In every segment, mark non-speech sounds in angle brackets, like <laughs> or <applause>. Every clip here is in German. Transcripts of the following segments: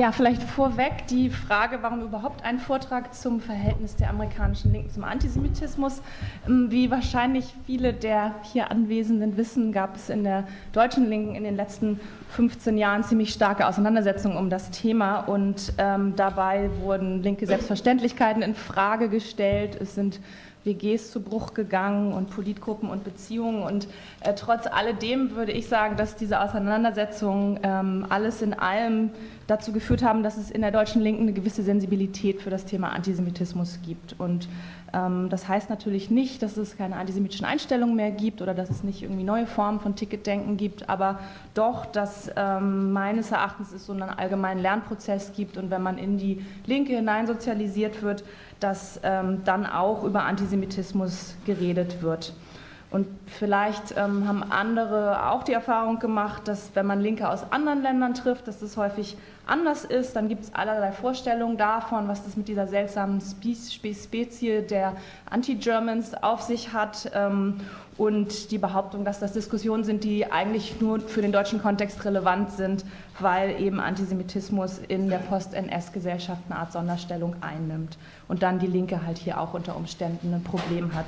Ja, vielleicht vorweg die Frage, warum überhaupt ein Vortrag zum Verhältnis der amerikanischen Linken zum Antisemitismus. Ähm, wie wahrscheinlich viele der hier Anwesenden wissen, gab es in der deutschen Linken in den letzten 15 Jahren ziemlich starke Auseinandersetzungen um das Thema und ähm, dabei wurden linke Selbstverständlichkeiten in Frage gestellt. Es sind WGs zu Bruch gegangen und Politgruppen und Beziehungen. Und äh, trotz alledem würde ich sagen, dass diese Auseinandersetzungen ähm, alles in allem dazu geführt haben, dass es in der deutschen Linken eine gewisse Sensibilität für das Thema Antisemitismus gibt. Und ähm, das heißt natürlich nicht, dass es keine antisemitischen Einstellungen mehr gibt oder dass es nicht irgendwie neue Formen von Ticketdenken gibt, aber doch, dass ähm, meines Erachtens es so einen allgemeinen Lernprozess gibt und wenn man in die Linke hineinsozialisiert wird, dass ähm, dann auch über Antisemitismus geredet wird. Und vielleicht ähm, haben andere auch die Erfahrung gemacht, dass wenn man Linke aus anderen Ländern trifft, dass das häufig anders ist. Dann gibt es allerlei Vorstellungen davon, was das mit dieser seltsamen Spezie der Anti-Germans auf sich hat. Ähm, und die Behauptung, dass das Diskussionen sind, die eigentlich nur für den deutschen Kontext relevant sind, weil eben Antisemitismus in der Post-NS-Gesellschaft eine Art Sonderstellung einnimmt und dann die Linke halt hier auch unter Umständen ein Problem hat.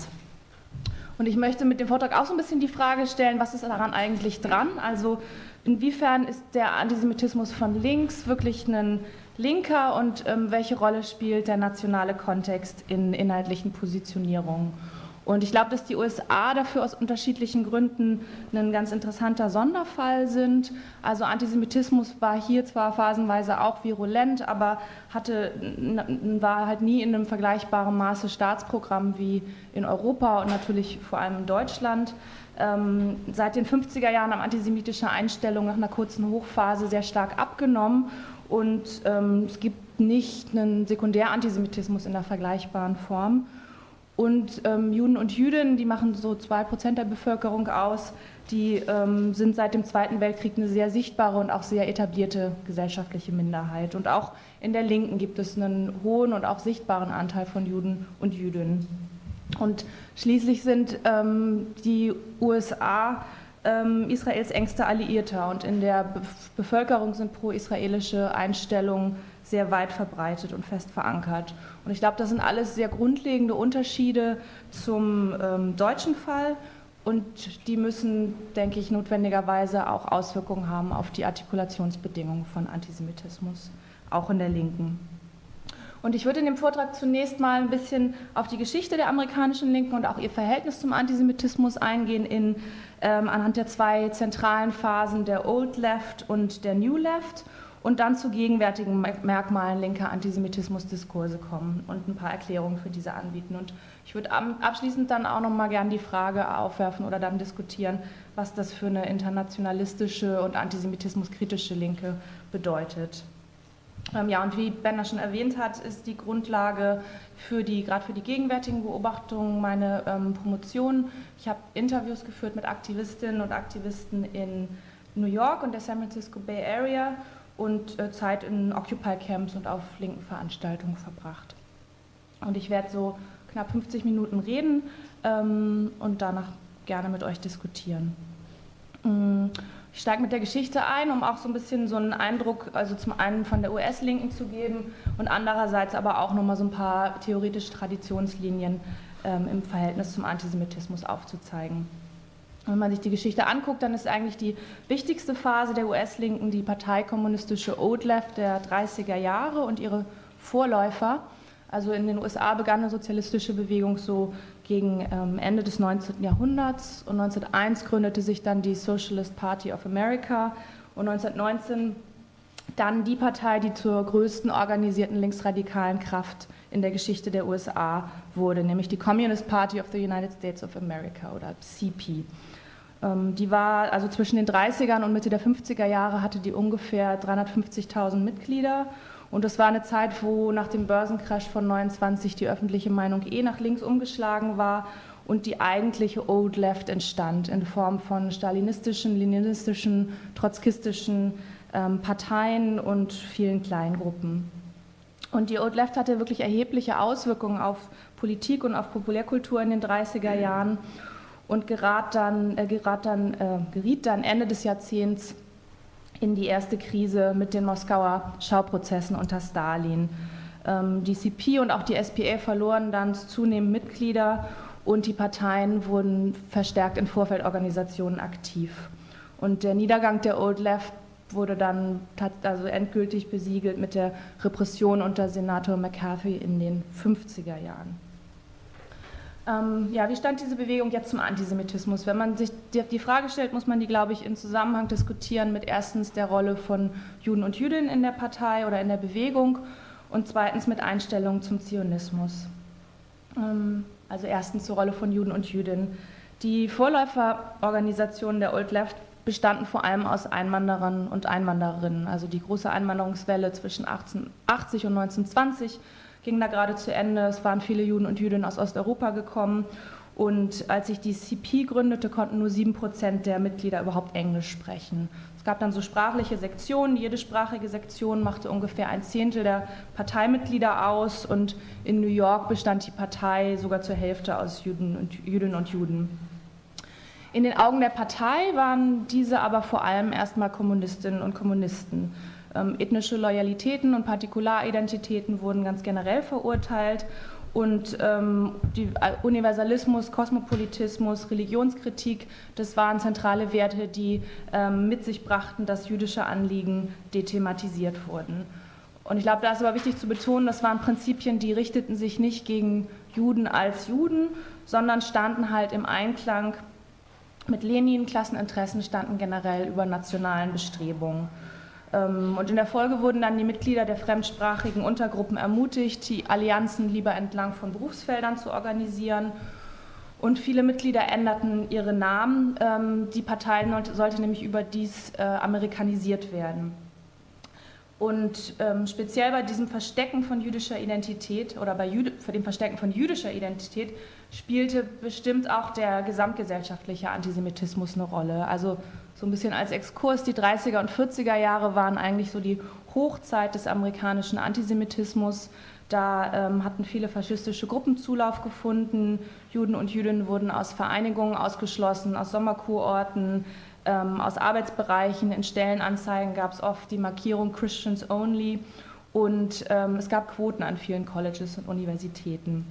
Und ich möchte mit dem Vortrag auch so ein bisschen die Frage stellen, was ist daran eigentlich dran? Also inwiefern ist der Antisemitismus von links wirklich ein linker und ähm, welche Rolle spielt der nationale Kontext in inhaltlichen Positionierungen? Und ich glaube, dass die USA dafür aus unterschiedlichen Gründen ein ganz interessanter Sonderfall sind. Also Antisemitismus war hier zwar phasenweise auch virulent, aber hatte, war halt nie in einem vergleichbaren Maße Staatsprogramm wie in Europa und natürlich vor allem in Deutschland. Ähm, seit den 50er Jahren haben antisemitische Einstellungen nach einer kurzen Hochphase sehr stark abgenommen und ähm, es gibt nicht einen Sekundärantisemitismus in der vergleichbaren Form. Und ähm, Juden und Jüdinnen, die machen so zwei Prozent der Bevölkerung aus, die ähm, sind seit dem Zweiten Weltkrieg eine sehr sichtbare und auch sehr etablierte gesellschaftliche Minderheit. Und auch in der Linken gibt es einen hohen und auch sichtbaren Anteil von Juden und Jüdinnen. Und schließlich sind ähm, die USA ähm, Israels engster Alliierter und in der Be Bevölkerung sind pro-israelische Einstellungen sehr weit verbreitet und fest verankert. Und ich glaube, das sind alles sehr grundlegende Unterschiede zum ähm, deutschen Fall und die müssen, denke ich, notwendigerweise auch Auswirkungen haben auf die Artikulationsbedingungen von Antisemitismus, auch in der Linken. Und ich würde in dem Vortrag zunächst mal ein bisschen auf die Geschichte der amerikanischen Linken und auch ihr Verhältnis zum Antisemitismus eingehen, in, ähm, anhand der zwei zentralen Phasen der Old Left und der New Left und dann zu gegenwärtigen Merkmalen linker Antisemitismusdiskurse kommen und ein paar Erklärungen für diese anbieten. Und ich würde abschließend dann auch noch mal gerne die Frage aufwerfen oder dann diskutieren, was das für eine internationalistische und antisemitismuskritische Linke bedeutet. Ähm, ja, und wie Benner schon erwähnt hat, ist die Grundlage für die, gerade für die gegenwärtigen Beobachtungen meine ähm, Promotion. Ich habe Interviews geführt mit Aktivistinnen und Aktivisten in New York und der San Francisco Bay Area und äh, Zeit in Occupy-Camps und auf linken Veranstaltungen verbracht. Und ich werde so knapp 50 Minuten reden ähm, und danach gerne mit euch diskutieren. Mm, ich steige mit der Geschichte ein, um auch so ein bisschen so einen Eindruck, also zum einen von der US-Linken zu geben und andererseits aber auch nochmal so ein paar theoretische Traditionslinien ähm, im Verhältnis zum Antisemitismus aufzuzeigen. Wenn man sich die Geschichte anguckt, dann ist eigentlich die wichtigste Phase der US-Linken die parteikommunistische Old Left der 30er Jahre und ihre Vorläufer. Also in den USA begann eine sozialistische Bewegung so gegen ähm, Ende des 19. Jahrhunderts und 1901 gründete sich dann die Socialist Party of America und 1919 dann die Partei, die zur größten organisierten linksradikalen Kraft in der Geschichte der USA wurde, nämlich die Communist Party of the United States of America oder CP. Ähm, die war also zwischen den 30ern und Mitte der 50er Jahre hatte die ungefähr 350.000 Mitglieder. Und das war eine Zeit, wo nach dem Börsencrash von 29 die öffentliche Meinung eh nach links umgeschlagen war und die eigentliche Old Left entstand in Form von stalinistischen, leninistischen, trotzkistischen ähm, Parteien und vielen Kleingruppen. Und die Old Left hatte wirklich erhebliche Auswirkungen auf Politik und auf Populärkultur in den 30er Jahren und gerat dann, äh, gerat dann, äh, geriet dann Ende des Jahrzehnts in die erste Krise mit den Moskauer Schauprozessen unter Stalin. Ähm, die CP und auch die SPA verloren dann zunehmend Mitglieder und die Parteien wurden verstärkt in Vorfeldorganisationen aktiv. Und der Niedergang der Old Left wurde dann also endgültig besiegelt mit der Repression unter Senator McCarthy in den 50er Jahren. Ähm, ja, wie stand diese Bewegung jetzt zum Antisemitismus? Wenn man sich die Frage stellt, muss man die, glaube ich, in Zusammenhang diskutieren mit erstens der Rolle von Juden und Jüdinnen in der Partei oder in der Bewegung und zweitens mit Einstellungen zum Zionismus. Ähm, also erstens zur Rolle von Juden und Jüdinnen. Die Vorläuferorganisationen der Old Left bestanden vor allem aus Einwanderern und Einwandererinnen. Also die große Einwanderungswelle zwischen 1880 und 1920 ging da gerade zu Ende. Es waren viele Juden und Jüdinnen aus Osteuropa gekommen. Und als sich die CP gründete, konnten nur sieben Prozent der Mitglieder überhaupt Englisch sprechen. Es gab dann so sprachliche Sektionen. Jede sprachige Sektion machte ungefähr ein Zehntel der Parteimitglieder aus. Und in New York bestand die Partei sogar zur Hälfte aus Juden und, Jüdinnen und Juden. In den Augen der Partei waren diese aber vor allem erstmal Kommunistinnen und Kommunisten. Ähm, ethnische Loyalitäten und Partikularidentitäten wurden ganz generell verurteilt und ähm, die äh, Universalismus, Kosmopolitismus, Religionskritik, das waren zentrale Werte, die ähm, mit sich brachten, dass jüdische Anliegen dethematisiert wurden. Und ich glaube, da ist aber wichtig zu betonen, das waren Prinzipien, die richteten sich nicht gegen Juden als Juden, sondern standen halt im Einklang mit Lenin Klasseninteressen standen generell über nationalen Bestrebungen. Ähm, und in der Folge wurden dann die Mitglieder der fremdsprachigen Untergruppen ermutigt, die Allianzen lieber entlang von Berufsfeldern zu organisieren. Und viele Mitglieder änderten ihre Namen. Ähm, die Partei sollte nämlich überdies äh, amerikanisiert werden. Und ähm, speziell bei diesem Verstecken von jüdischer Identität oder bei dem Verstecken von jüdischer Identität spielte bestimmt auch der gesamtgesellschaftliche Antisemitismus eine Rolle. Also so ein bisschen als Exkurs, die 30er und 40er Jahre waren eigentlich so die Hochzeit des amerikanischen Antisemitismus. Da ähm, hatten viele faschistische Gruppen Zulauf gefunden. Juden und Jüdinnen wurden aus Vereinigungen ausgeschlossen, aus Sommerkurorten, ähm, aus Arbeitsbereichen, in Stellenanzeigen gab es oft die Markierung Christians Only und ähm, es gab Quoten an vielen Colleges und Universitäten.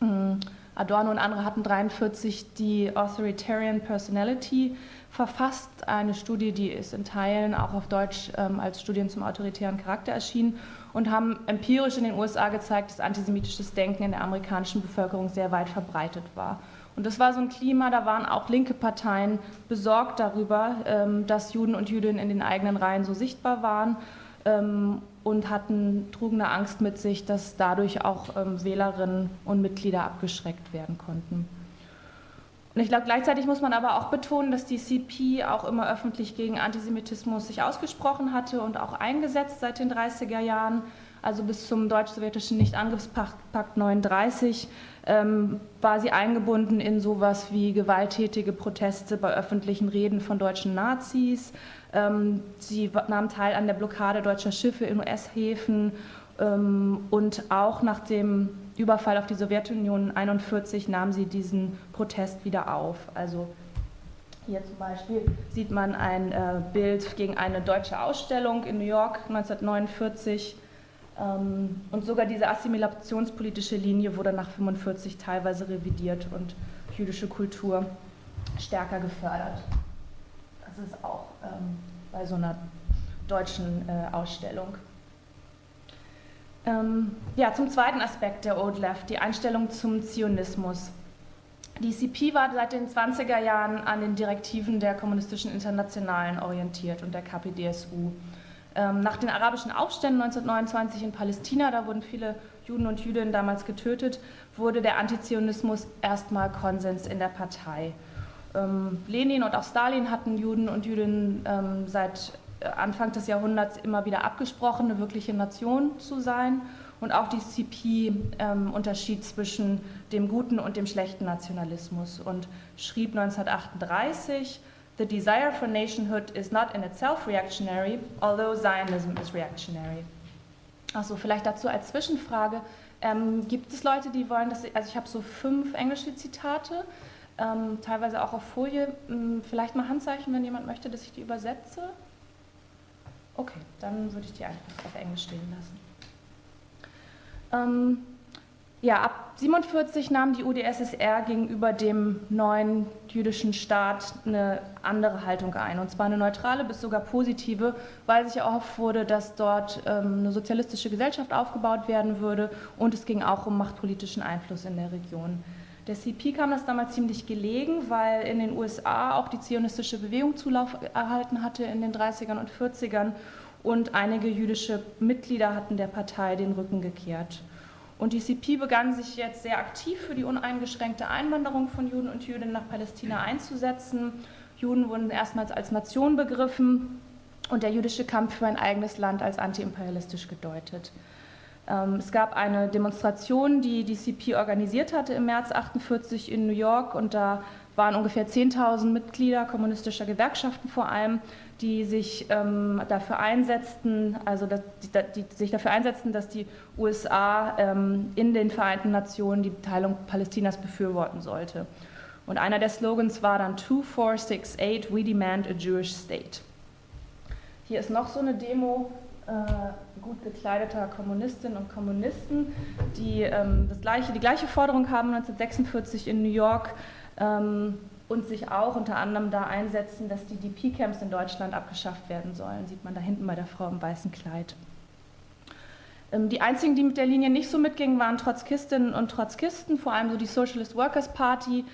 Mhm. Adorno und andere hatten 1943 die Authoritarian Personality verfasst, eine Studie, die ist in Teilen auch auf Deutsch ähm, als Studien zum autoritären Charakter erschienen und haben empirisch in den USA gezeigt, dass antisemitisches Denken in der amerikanischen Bevölkerung sehr weit verbreitet war. Und das war so ein Klima, da waren auch linke Parteien besorgt darüber, ähm, dass Juden und Jüdinnen in den eigenen Reihen so sichtbar waren ähm, und hatten, trugen eine Angst mit sich, dass dadurch auch ähm, Wählerinnen und Mitglieder abgeschreckt werden konnten. Und ich glaube, gleichzeitig muss man aber auch betonen, dass die CP auch immer öffentlich gegen Antisemitismus sich ausgesprochen hatte und auch eingesetzt seit den 30er Jahren also bis zum deutsch-sowjetischen Nichtangriffspakt 39, ähm, war sie eingebunden in sowas wie gewalttätige Proteste bei öffentlichen Reden von deutschen Nazis. Ähm, sie nahm teil an der Blockade deutscher Schiffe in US-Häfen ähm, und auch nach dem Überfall auf die Sowjetunion 1941 nahm sie diesen Protest wieder auf. Also hier zum Beispiel sieht man ein äh, Bild gegen eine deutsche Ausstellung in New York 1949 ähm, und sogar diese assimilationspolitische Linie wurde nach 1945 teilweise revidiert und jüdische Kultur stärker gefördert. Das ist auch ähm, bei so einer deutschen äh, Ausstellung. Ähm, ja, zum zweiten Aspekt der Old Left, die Einstellung zum Zionismus. Die CP war seit den 20er Jahren an den Direktiven der Kommunistischen Internationalen orientiert und der KPDSU. Ähm, nach den arabischen Aufständen 1929 in Palästina, da wurden viele Juden und Jüdinnen damals getötet, wurde der Antizionismus erstmal Konsens in der Partei. Ähm, Lenin und auch Stalin hatten Juden und Jüdinnen ähm, seit Anfang des Jahrhunderts immer wieder abgesprochen, eine wirkliche Nation zu sein. Und auch die CP ähm, unterschied zwischen dem guten und dem schlechten Nationalismus und schrieb 1938, The desire for nationhood is not in itself reactionary, although Zionism is reactionary. Also vielleicht dazu als Zwischenfrage. Ähm, gibt es Leute, die wollen, dass ich, also ich habe so fünf englische Zitate, ähm, teilweise auch auf Folie. Ähm, vielleicht mal Handzeichen, wenn jemand möchte, dass ich die übersetze. Okay, dann würde ich die einfach auf Englisch stehen lassen. Ähm, ja, ab 1947 nahm die UdSSR gegenüber dem neuen jüdischen Staat eine andere Haltung ein, und zwar eine neutrale bis sogar positive, weil sich erhofft wurde, dass dort ähm, eine sozialistische Gesellschaft aufgebaut werden würde und es ging auch um machtpolitischen Einfluss in der Region. Der CP kam das damals ziemlich gelegen, weil in den USA auch die zionistische Bewegung Zulauf erhalten hatte in den 30ern und 40ern und einige jüdische Mitglieder hatten der Partei den Rücken gekehrt. Und die CP begann sich jetzt sehr aktiv für die uneingeschränkte Einwanderung von Juden und Jüdinnen nach Palästina einzusetzen. Juden wurden erstmals als Nation begriffen und der jüdische Kampf für ein eigenes Land als antiimperialistisch gedeutet. Ähm, es gab eine Demonstration, die die CP organisiert hatte im März 1948 in New York und da waren ungefähr 10.000 Mitglieder kommunistischer Gewerkschaften vor allem, die sich ähm, dafür einsetzten, also dass, die, die, sich dafür einsetzten, dass die USA ähm, in den Vereinten Nationen die Teilung Palästinas befürworten sollte. Und einer der Slogans war dann 2468, we demand a Jewish state. Hier ist noch so eine Demo gut gekleideter Kommunistinnen und Kommunisten, die ähm, das gleiche, die gleiche Forderung haben 1946 in New York ähm, und sich auch unter anderem da einsetzen, dass die DP-Camps in Deutschland abgeschafft werden sollen. Sieht man da hinten bei der Frau im weißen Kleid. Ähm, die einzigen, die mit der Linie nicht so mitgingen, waren Trotzkistinnen und Trotzkisten, vor allem so die Socialist Workers Party,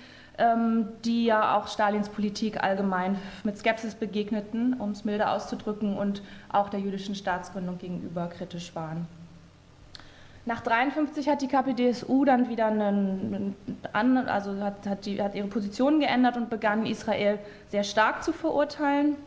die ja auch Stalins Politik allgemein mit Skepsis begegneten, um es milde auszudrücken, und auch der jüdischen Staatsgründung gegenüber kritisch waren. Nach 1953 hat die KPDSU dann wieder einen, also hat, hat, die, hat ihre Position geändert und begann Israel sehr stark zu verurteilen.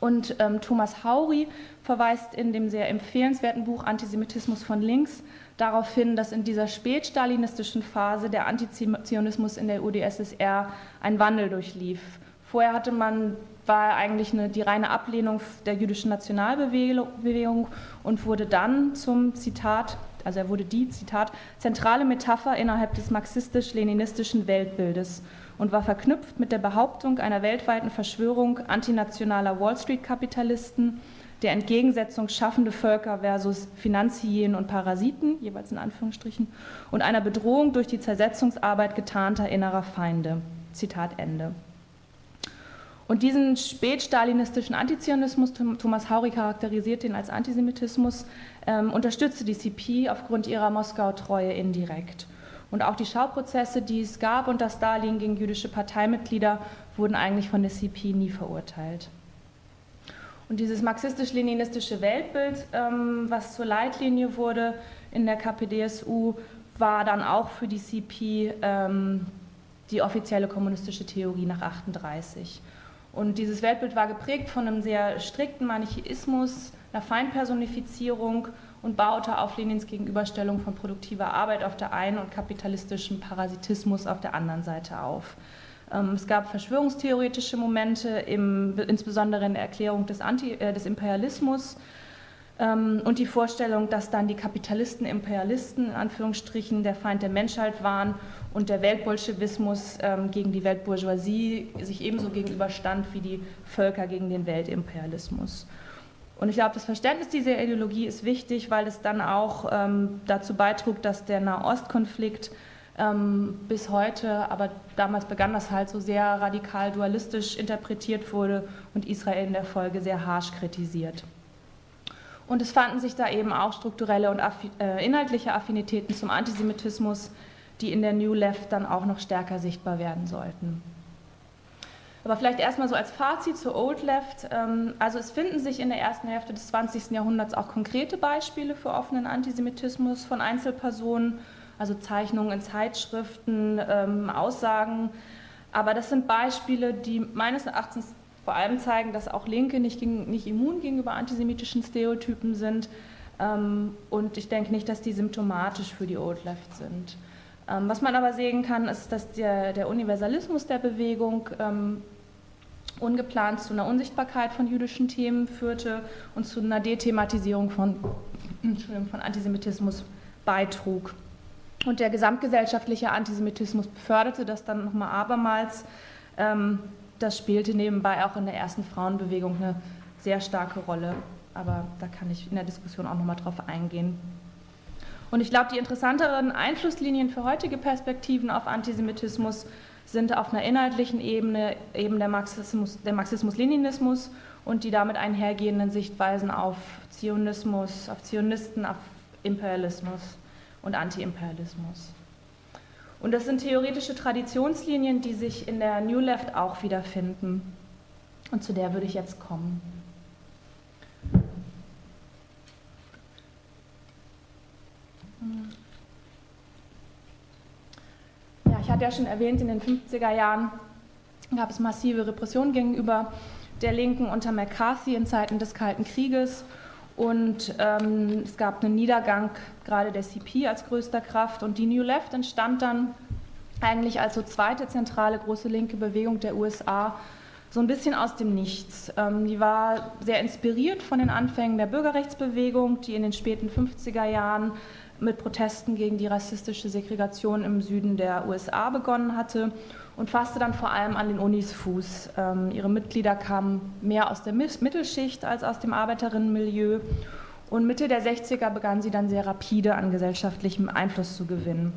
Und ähm, Thomas Hauri verweist in dem sehr empfehlenswerten Buch Antisemitismus von links darauf hin, dass in dieser spätstalinistischen Phase der Antizionismus in der UdSSR ein Wandel durchlief. Vorher hatte man, war eigentlich eine, die reine Ablehnung der jüdischen Nationalbewegung und wurde dann zum Zitat also er wurde die, Zitat, zentrale Metapher innerhalb des marxistisch-leninistischen Weltbildes und war verknüpft mit der Behauptung einer weltweiten Verschwörung antinationaler Wall Street-Kapitalisten, der Entgegensetzung schaffende Völker versus Finanzhyänen und Parasiten, jeweils in Anführungsstrichen, und einer Bedrohung durch die Zersetzungsarbeit getarnter innerer Feinde. Zitat Ende. Und diesen spätstalinistischen Antizionismus, Thomas Hauri charakterisiert den als Antisemitismus, ähm, unterstützte die CP aufgrund ihrer Moskau-Treue indirekt. Und auch die Schauprozesse, die es gab unter Stalin gegen jüdische Parteimitglieder, wurden eigentlich von der CP nie verurteilt. Und dieses marxistisch-leninistische Weltbild, ähm, was zur Leitlinie wurde in der KPDSU, war dann auch für die CP ähm, die offizielle kommunistische Theorie nach 1938. Und dieses Weltbild war geprägt von einem sehr strikten Manichäismus, einer Feindpersonifizierung und baute auf Lenins Gegenüberstellung von produktiver Arbeit auf der einen und kapitalistischem Parasitismus auf der anderen Seite auf. Ähm, es gab verschwörungstheoretische Momente, im, insbesondere in der Erklärung des, Anti, äh, des Imperialismus ähm, und die Vorstellung, dass dann die Kapitalisten Imperialisten in Anführungsstrichen der Feind der Menschheit waren und der Weltbolschewismus ähm, gegen die Weltbourgeoisie sich ebenso gegenüberstand wie die Völker gegen den Weltimperialismus. Und ich glaube, das Verständnis dieser Ideologie ist wichtig, weil es dann auch ähm, dazu beitrug, dass der Nahostkonflikt ähm, bis heute, aber damals begann das halt so sehr radikal dualistisch interpretiert wurde und Israel in der Folge sehr harsch kritisiert. Und es fanden sich da eben auch strukturelle und äh, inhaltliche Affinitäten zum Antisemitismus, die in der New Left dann auch noch stärker sichtbar werden sollten. Aber vielleicht erstmal so als Fazit zur Old Left. Ähm, also es finden sich in der ersten Hälfte des 20. Jahrhunderts auch konkrete Beispiele für offenen Antisemitismus von Einzelpersonen, also Zeichnungen in Zeitschriften, ähm, Aussagen. Aber das sind Beispiele, die meines Erachtens vor allem zeigen, dass auch Linke nicht, nicht immun gegenüber antisemitischen Stereotypen sind. Ähm, und ich denke nicht, dass die symptomatisch für die Old Left sind. Was man aber sehen kann, ist, dass der, der Universalismus der Bewegung ähm, ungeplant zu einer Unsichtbarkeit von jüdischen Themen führte und zu einer Dethematisierung von, von Antisemitismus beitrug. Und der gesamtgesellschaftliche Antisemitismus beförderte das dann nochmal abermals. Ähm, das spielte nebenbei auch in der ersten Frauenbewegung eine sehr starke Rolle. aber da kann ich in der Diskussion auch nochmal drauf eingehen. Und ich glaube, die interessanteren Einflusslinien für heutige Perspektiven auf Antisemitismus sind auf einer inhaltlichen Ebene eben der Marxismus, der Marxismus-Leninismus und die damit einhergehenden Sichtweisen auf Zionismus, auf Zionisten, auf Imperialismus und Antiimperialismus. Und das sind theoretische Traditionslinien, die sich in der New Left auch wiederfinden. Und zu der würde ich jetzt kommen. Ja, ich hatte ja schon erwähnt, in den 50er Jahren gab es massive Repressionen gegenüber der Linken unter McCarthy in Zeiten des Kalten Krieges. Und ähm, es gab einen Niedergang gerade der CP als größter Kraft. Und die New Left entstand dann eigentlich als so zweite zentrale große linke Bewegung der USA so ein bisschen aus dem Nichts. Ähm, die war sehr inspiriert von den Anfängen der Bürgerrechtsbewegung, die in den späten 50er Jahren mit Protesten gegen die rassistische Segregation im Süden der USA begonnen hatte und fasste dann vor allem an den Unis Fuß. Ähm, ihre Mitglieder kamen mehr aus der Mittelschicht als aus dem Arbeiterinnenmilieu. Und Mitte der 60er begann sie dann sehr rapide an gesellschaftlichem Einfluss zu gewinnen.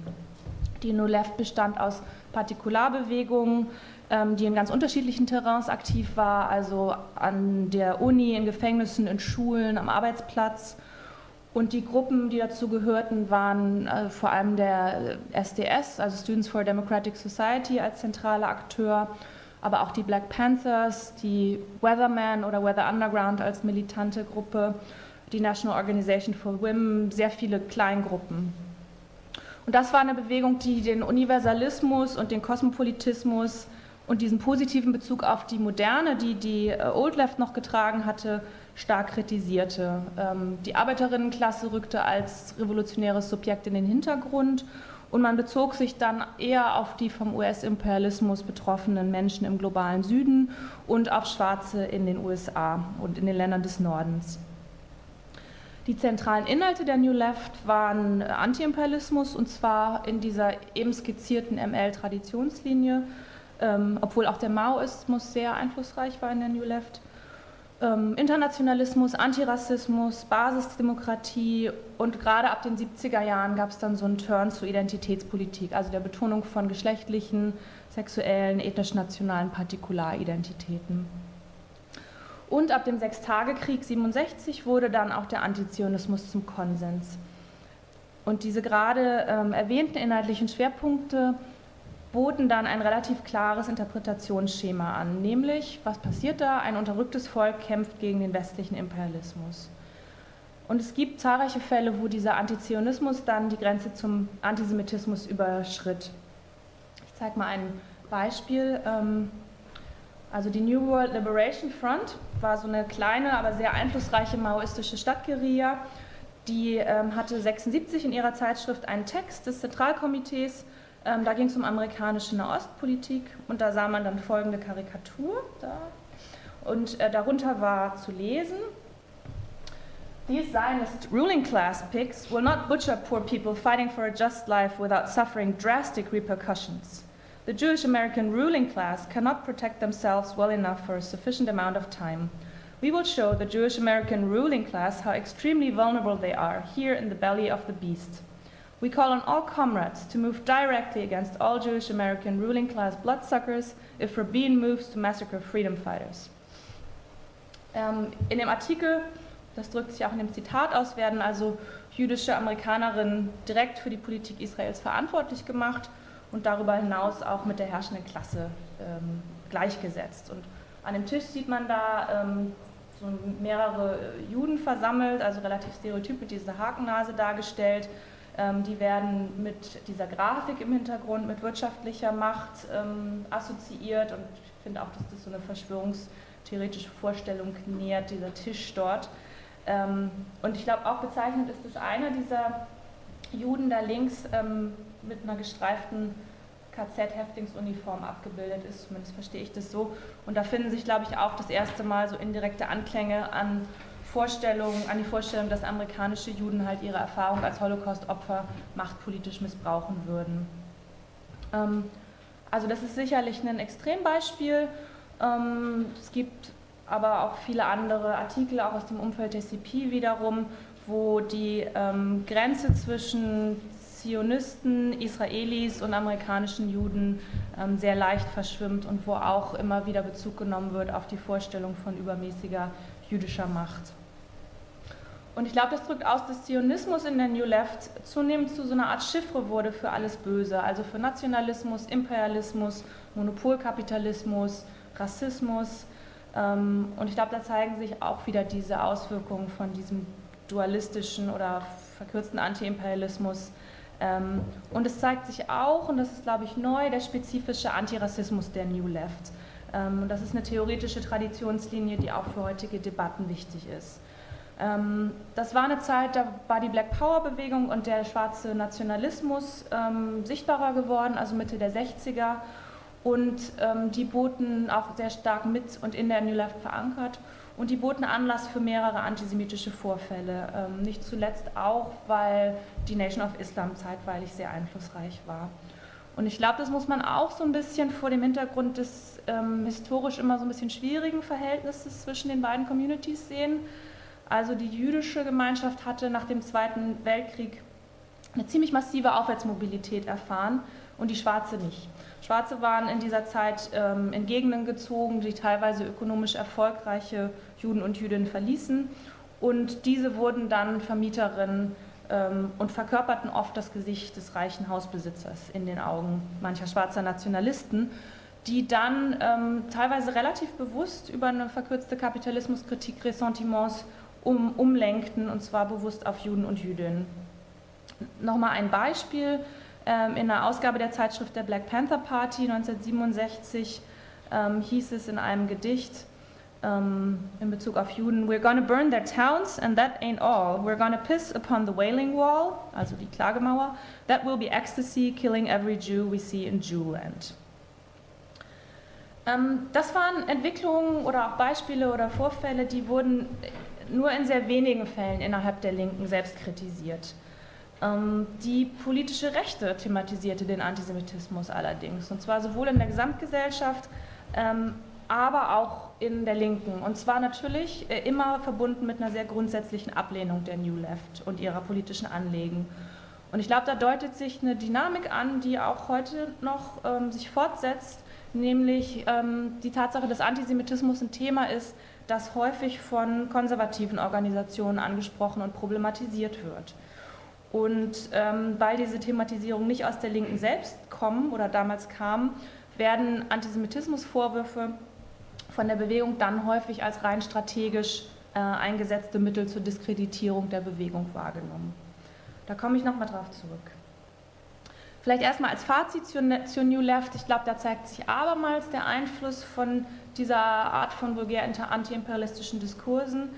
Die No Left bestand aus Partikularbewegungen, ähm, die in ganz unterschiedlichen Terrains aktiv war, also an der Uni, in Gefängnissen, in Schulen, am Arbeitsplatz und die Gruppen, die dazu gehörten, waren äh, vor allem der SDS, also Students for a Democratic Society als zentraler Akteur, aber auch die Black Panthers, die Weathermen oder Weather Underground als militante Gruppe, die National Organization for Women, sehr viele Kleingruppen. Und das war eine Bewegung, die den Universalismus und den Kosmopolitismus und diesen positiven Bezug auf die Moderne, die die äh, Old Left noch getragen hatte, stark kritisierte. Ähm, die Arbeiterinnenklasse rückte als revolutionäres Subjekt in den Hintergrund und man bezog sich dann eher auf die vom US-Imperialismus betroffenen Menschen im globalen Süden und auf Schwarze in den USA und in den Ländern des Nordens. Die zentralen Inhalte der New Left waren Antiimperialismus und zwar in dieser eben skizzierten ML-Traditionslinie, ähm, obwohl auch der Maoismus sehr einflussreich war in der New Left ähm, Internationalismus, Antirassismus, Basisdemokratie und gerade ab den 70er Jahren gab es dann so einen Turn zur Identitätspolitik, also der Betonung von geschlechtlichen, sexuellen, ethnisch-nationalen Partikularidentitäten. Und ab dem Sechstagekrieg 67 wurde dann auch der Antizionismus zum Konsens. Und diese gerade ähm, erwähnten inhaltlichen Schwerpunkte boten dann ein relativ klares Interpretationsschema an, nämlich, was passiert da? Ein unterrücktes Volk kämpft gegen den westlichen Imperialismus. Und es gibt zahlreiche Fälle, wo dieser Antizionismus dann die Grenze zum Antisemitismus überschritt. Ich zeige mal ein Beispiel. Ähm, also die New World Liberation Front war so eine kleine, aber sehr einflussreiche maoistische Stadtguerilla. Die ähm, hatte 76 in ihrer Zeitschrift einen Text des Zentralkomitees ähm, da ging es um amerikanische Nahostpolitik und da sah man dann folgende Karikatur. Da. Und äh, darunter war zu lesen, These Zionist ruling class pigs will not butcher poor people fighting for a just life without suffering drastic repercussions. The Jewish American ruling class cannot protect themselves well enough for a sufficient amount of time. We will show the Jewish American ruling class how extremely vulnerable they are here in the belly of the beast. We call on all comrades to move directly against all Jewish American ruling class bloodsuckers if Rabin moves to massacre freedom fighters. Ähm, in dem Artikel, das drückt sich auch in dem Zitat aus, werden also jüdische Amerikanerinnen direkt für die Politik Israels verantwortlich gemacht und darüber hinaus auch mit der herrschenden Klasse ähm, gleichgesetzt. Und an dem Tisch sieht man da ähm, so mehrere Juden versammelt, also relativ stereotyp mit dieser Hakennase dargestellt die werden mit dieser Grafik im Hintergrund, mit wirtschaftlicher Macht ähm, assoziiert und ich finde auch, dass das so eine verschwörungstheoretische Vorstellung nähert, dieser Tisch dort. Ähm, und ich glaube auch bezeichnend ist, dass einer dieser Juden da links mit einer gestreiften KZ-Häftlingsuniform abgebildet ist, zumindest verstehe ich das so. Und da finden sich, glaube ich, auch das erste Mal so indirekte Anklänge an Vorstellung, an die Vorstellung, dass amerikanische Juden halt ihre Erfahrung als Holocaust-Opfer machtpolitisch missbrauchen würden. Ähm, also das ist sicherlich ein Extrembeispiel. Ähm, es gibt aber auch viele andere Artikel, auch aus dem Umfeld der CP wiederum, wo die ähm, Grenze zwischen Zionisten, Israelis und amerikanischen Juden ähm, sehr leicht verschwimmt und wo auch immer wieder Bezug genommen wird auf die Vorstellung von übermäßiger jüdischer Macht. Und ich glaube, das drückt aus, dass Zionismus in der New Left zunehmend zu so einer Art Chiffre wurde für alles Böse, also für Nationalismus, Imperialismus, Monopolkapitalismus, Rassismus. Ähm, und ich glaube, da zeigen sich auch wieder diese Auswirkungen von diesem dualistischen oder verkürzten Antiimperialismus. Ähm, und es zeigt sich auch, und das ist, glaube ich, neu, der spezifische Antirassismus der New Left. Ähm, und das ist eine theoretische Traditionslinie, die auch für heutige Debatten wichtig ist. Das war eine Zeit, da war die Black Power Bewegung und der schwarze Nationalismus sichtbarer geworden, also Mitte der 60er. Und ähm, die boten auch sehr stark mit und in der New Left verankert. Und die boten Anlass für mehrere antisemitische Vorfälle. Ähm, nicht zuletzt auch, weil die Nation of Islam zeitweilig sehr einflussreich war. Und ich glaube, das muss man auch so ein bisschen vor dem Hintergrund des ähm, historisch immer so ein bisschen schwierigen Verhältnisses zwischen den beiden Communities sehen. Also die jüdische Gemeinschaft hatte nach dem Zweiten Weltkrieg eine ziemlich massive Aufwärtsmobilität erfahren und die schwarze nicht. Schwarze waren in dieser Zeit ähm, in Gegenden gezogen, die teilweise ökonomisch erfolgreiche Juden und Jüdinnen verließen. Und diese wurden dann Vermieterinnen ähm, und verkörperten oft das Gesicht des reichen Hausbesitzers in den Augen mancher schwarzer Nationalisten, die dann ähm, teilweise relativ bewusst über eine verkürzte Kapitalismuskritik Ressentiments um, umlenkten, und zwar bewusst auf Juden und Jüdinnen. Nochmal ein Beispiel. Ähm, in einer Ausgabe der Zeitschrift der Black Panther Party 1967 ähm, hieß es in einem Gedicht ähm, in Bezug auf Juden, We're gonna burn their towns and that ain't all. We're gonna piss upon the Wailing Wall, also die Klagemauer. That will be ecstasy, killing every Jew we see in Jewland. das waren Entwicklungen oder auch Beispiele oder Vorfälle, die wurden nur in sehr wenigen Fällen innerhalb der Linken selbst kritisiert. Ähm, die politische Rechte thematisierte den Antisemitismus allerdings, und zwar sowohl in der Gesamtgesellschaft, ähm, aber auch in der Linken. Und zwar natürlich äh, immer verbunden mit einer sehr grundsätzlichen Ablehnung der New Left und ihrer politischen Anliegen. Und ich glaube, da deutet sich eine Dynamik an, die auch heute noch ähm, sich fortsetzt, nämlich ähm, die Tatsache, dass Antisemitismus ein Thema ist, das häufig von konservativen Organisationen angesprochen und problematisiert wird. Und ähm, weil diese Thematisierung nicht aus der Linken selbst kommen oder damals kam, werden Antisemitismusvorwürfe von der Bewegung dann häufig als rein strategisch äh, eingesetzte Mittel zur Diskreditierung der Bewegung wahrgenommen. Da komme ich nochmal drauf zurück. Vielleicht erstmal als Fazit zur, zur New Left. Ich glaube, da zeigt sich abermals der Einfluss von dieser Art von vulgär antiimperialistischen Diskursen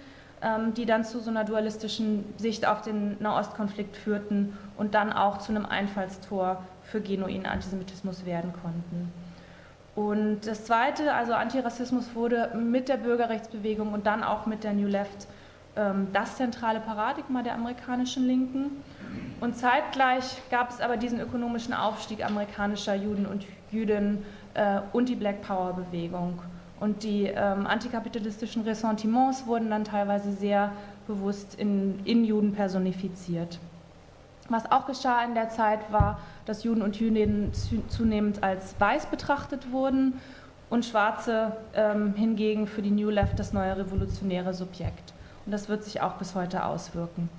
ähm, die dann zu so einer dualistischen Sicht auf den Nahostkonflikt führten und dann auch zu einem Einfallstor für genuinen Antisemitismus werden konnten. Und das Zweite, also Antirassismus wurde mit der Bürgerrechtsbewegung und dann auch mit der New Left ähm, das zentrale Paradigma der amerikanischen Linken. Und zeitgleich gab es aber diesen ökonomischen Aufstieg amerikanischer Juden und Jüdinnen äh, und die Black Power Bewegung. Und die ähm, antikapitalistischen Ressentiments wurden dann teilweise sehr bewusst in, in Juden personifiziert. Was auch geschah in der Zeit war, dass Juden und Jüdinnen zunehmend als weiß betrachtet wurden und Schwarze ähm, hingegen für die New Left das neue revolutionäre Subjekt. Und das wird sich auch bis heute auswirken.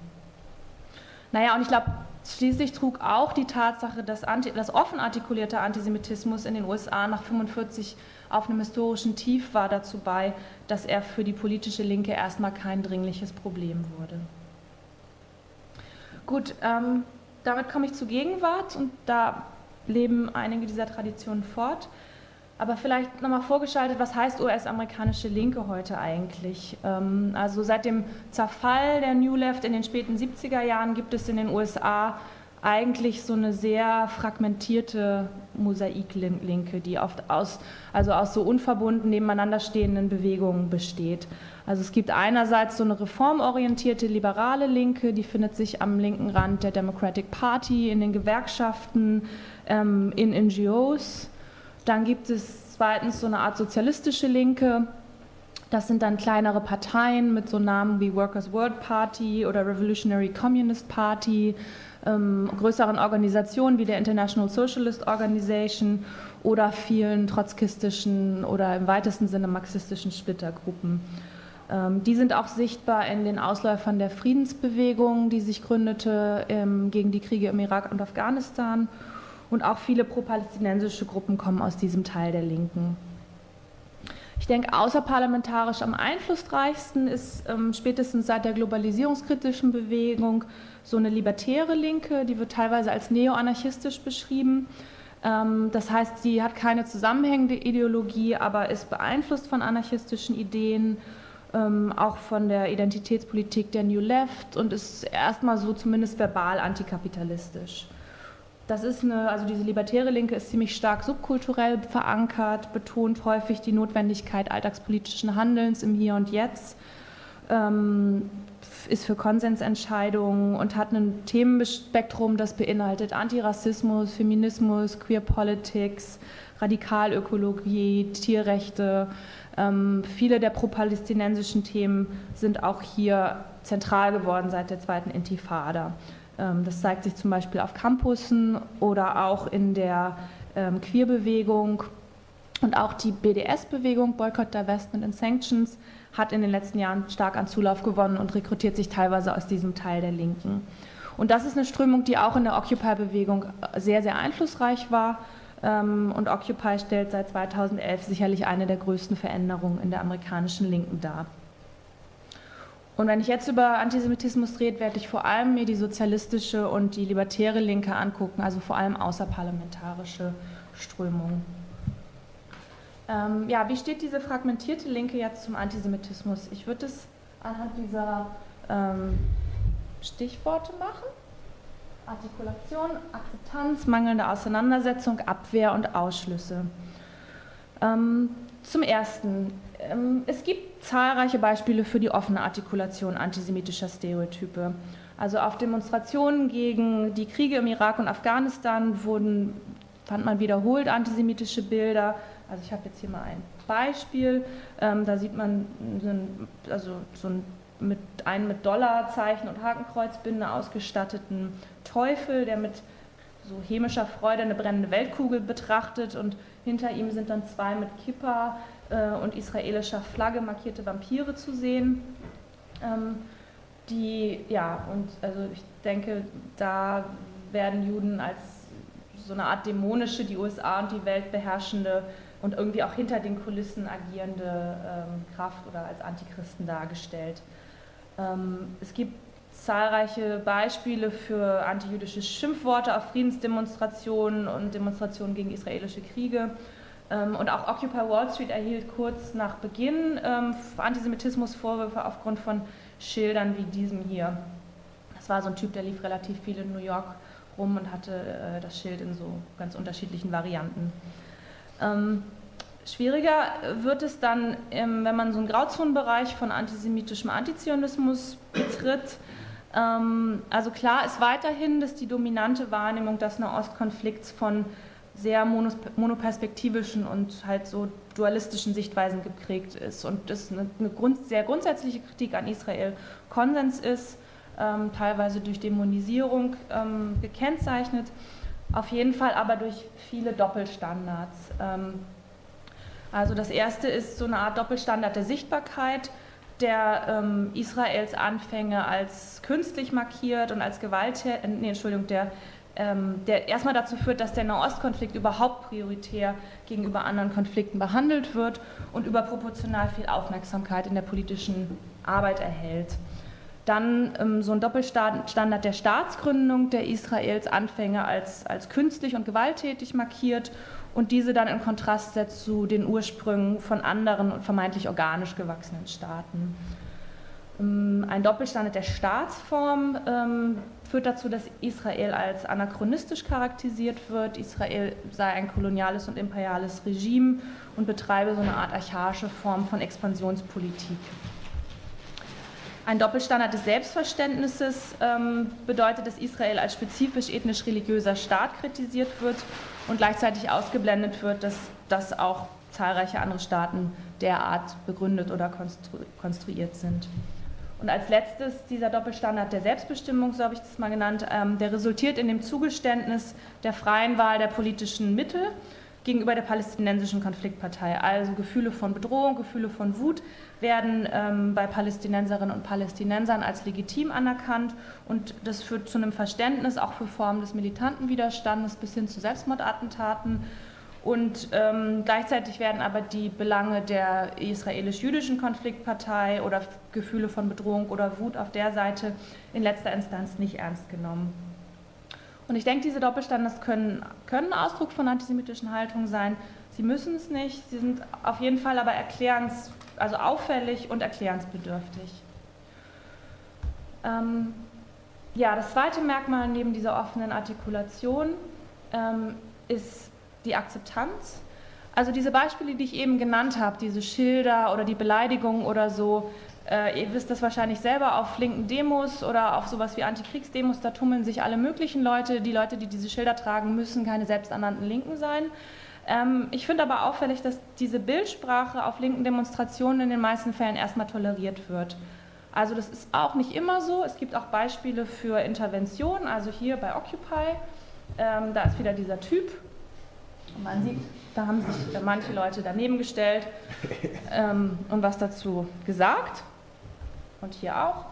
Naja, und ich glaube, schließlich trug auch die Tatsache, dass, anti, dass offen artikulierter Antisemitismus in den USA nach 1945 auf einem historischen Tief war dazu bei, dass er für die politische Linke erstmal kein dringliches Problem wurde. Gut, ähm, damit komme ich zur Gegenwart und da leben einige dieser Traditionen fort. Aber vielleicht nochmal vorgeschaltet, was heißt US-amerikanische Linke heute eigentlich? Ähm, also seit dem Zerfall der New Left in den späten 70er Jahren gibt es in den USA eigentlich so eine sehr fragmentierte Mosaiklinke, die oft aus, also aus so unverbunden nebeneinander stehenden Bewegungen besteht. Also es gibt einerseits so eine reformorientierte liberale Linke, die findet sich am linken Rand der Democratic Party, in den Gewerkschaften, ähm, in NGOs. Dann gibt es zweitens so eine Art sozialistische Linke, Das sind dann kleinere Parteien mit so Namen wie Workers' World Party oder Revolutionary Communist Party, ähm, größeren Organisationen wie der International Socialist Organization oder vielen trotzkistischen oder im weitesten Sinne marxistischen Splittergruppen. Ähm, die sind auch sichtbar in den Ausläufern der Friedensbewegung, die sich gründete ähm, gegen die Kriege im Irak und Afghanistan. Und auch viele pro-palästinensische Gruppen kommen aus diesem Teil der Linken. Ich denke, außerparlamentarisch am einflussreichsten ist ähm, spätestens seit der globalisierungskritischen Bewegung so eine libertäre Linke, die wird teilweise als neoanarchistisch beschrieben. Ähm, das heißt, sie hat keine zusammenhängende Ideologie, aber ist beeinflusst von anarchistischen Ideen, ähm, auch von der Identitätspolitik der New Left und ist erstmal so zumindest verbal antikapitalistisch. Das ist eine, also diese libertäre Linke ist ziemlich stark subkulturell verankert, betont häufig die Notwendigkeit alltagspolitischen Handelns im Hier und Jetzt, ähm, ist für Konsensentscheidungen und hat ein Themenspektrum, das beinhaltet Antirassismus, Feminismus, Queer Politics, Radikalökologie, Tierrechte. Ähm, viele der pro-palästinensischen Themen sind auch hier zentral geworden seit der zweiten Intifada. Ähm, das zeigt sich zum Beispiel auf Campussen oder auch in der ähm, Queerbewegung. Und auch die BDS-Bewegung, Boycott, Divestment and Sanctions, hat in den letzten Jahren stark an Zulauf gewonnen und rekrutiert sich teilweise aus diesem Teil der Linken. Und das ist eine Strömung, die auch in der Occupy-Bewegung sehr, sehr einflussreich war. Ähm, und Occupy stellt seit 2011 sicherlich eine der größten Veränderungen in der amerikanischen Linken dar. Und wenn ich jetzt über Antisemitismus rede, werde ich vor allem mir die sozialistische und die libertäre Linke angucken, also vor allem außerparlamentarische Strömungen. Ähm, ja, wie steht diese fragmentierte Linke jetzt zum Antisemitismus? Ich würde es anhand dieser ähm, Stichworte machen. Artikulation, Akzeptanz, mangelnde Auseinandersetzung, Abwehr und Ausschlüsse. Ähm, zum Ersten, es gibt zahlreiche Beispiele für die offene Artikulation antisemitischer Stereotype. Also auf Demonstrationen gegen die Kriege im Irak und Afghanistan wurden, fand man wiederholt antisemitische Bilder. Also ich habe jetzt hier mal ein Beispiel. Ähm, da sieht man so ein, also so ein, mit, einen mit Dollarzeichen und Hakenkreuzbinde ausgestatteten Teufel, der mit so hämischer Freude eine brennende Weltkugel betrachtet und hinter ihm sind dann zwei mit Kippa und israelischer Flagge markierte Vampire zu sehen. Ähm, die, ja, und also ich denke, da werden Juden als so eine Art dämonische, die USA und die Welt beherrschende und irgendwie auch hinter den Kulissen agierende ähm, Kraft oder als Antichristen dargestellt. Ähm, es gibt zahlreiche Beispiele für antijüdische Schimpfworte auf Friedensdemonstrationen und Demonstrationen gegen israelische Kriege. Ähm, und auch Occupy Wall Street erhielt kurz nach Beginn ähm, Antisemitismusvorwürfe aufgrund von Schildern wie diesem hier. Das war so ein Typ, der lief relativ viel in New York rum und hatte äh, das Schild in so ganz unterschiedlichen Varianten. Ähm, schwieriger wird es dann, wenn man so einen Grauzonenbereich von antisemitischem Antizionismus betritt. also klar ist weiterhin, dass die dominante Wahrnehmung des Nahostkonflikts von sehr monoperspektivischen und halt so dualistischen Sichtweisen geprägt ist und das eine, eine Grund, sehr grundsätzliche Kritik an Israel Konsens ist, ähm, teilweise durch Dämonisierung ähm, gekennzeichnet, auf jeden Fall aber durch viele Doppelstandards. Ähm, also das erste ist so eine Art Doppelstandard der Sichtbarkeit, der ähm, Israels Anfänge als künstlich markiert und als Gewalt, nee, Entschuldigung, der ähm, der erstmal dazu führt, dass der Nahostkonflikt überhaupt prioritär gegenüber anderen Konflikten behandelt wird und überproportional viel Aufmerksamkeit in der politischen Arbeit erhält. Dann ähm, so ein Doppelstandard der Staatsgründung, der Israels Anfänge als, als künstlich und gewalttätig markiert und diese dann in Kontrast setzt zu den Ursprüngen von anderen und vermeintlich organisch gewachsenen Staaten. Ähm, ein Doppelstandard der Staatsform ähm, führt dazu, dass Israel als anachronistisch charakterisiert wird. Israel sei ein koloniales und imperiales Regime und betreibe so eine Art archaische Form von Expansionspolitik. Ein Doppelstandard des Selbstverständnisses ähm, bedeutet, dass Israel als spezifisch ethnisch-religiöser Staat kritisiert wird und gleichzeitig ausgeblendet wird, dass das auch zahlreiche andere Staaten derart begründet oder konstru konstruiert sind. Und als letztes dieser Doppelstandard der Selbstbestimmung, so habe ich das mal genannt, ähm, der resultiert in dem Zugeständnis der freien Wahl der politischen Mittel gegenüber der palästinensischen Konfliktpartei. Also Gefühle von Bedrohung, Gefühle von Wut werden ähm, bei Palästinenserinnen und Palästinensern als legitim anerkannt und das führt zu einem Verständnis auch für Formen des militanten Widerstandes bis hin zu Selbstmordattentaten. Und ähm, gleichzeitig werden aber die Belange der israelisch-jüdischen Konfliktpartei oder Gefühle von Bedrohung oder Wut auf der Seite in letzter Instanz nicht ernst genommen. Und ich denke, diese Doppelstandards können, können Ausdruck von antisemitischen Haltungen sein. Sie müssen es nicht. Sie sind auf jeden Fall aber erklärens, also auffällig und erklärensbedürftig. Ähm, ja, das zweite Merkmal neben dieser offenen Artikulation ähm, ist die Akzeptanz. Also diese Beispiele, die ich eben genannt habe, diese Schilder oder die Beleidigungen oder so, äh, ihr wisst das wahrscheinlich selber, auf linken Demos oder auf sowas wie Antikriegsdemos, da tummeln sich alle möglichen Leute. Die Leute, die diese Schilder tragen, müssen keine selbsternannten Linken sein. Ähm, ich finde aber auffällig, dass diese Bildsprache auf linken Demonstrationen in den meisten Fällen erstmal toleriert wird. Also das ist auch nicht immer so. Es gibt auch Beispiele für Interventionen, also hier bei Occupy, ähm, da ist wieder dieser Typ. Und man sieht, da haben sich manche Leute daneben gestellt <laughs> ähm, und was dazu gesagt. Und hier auch.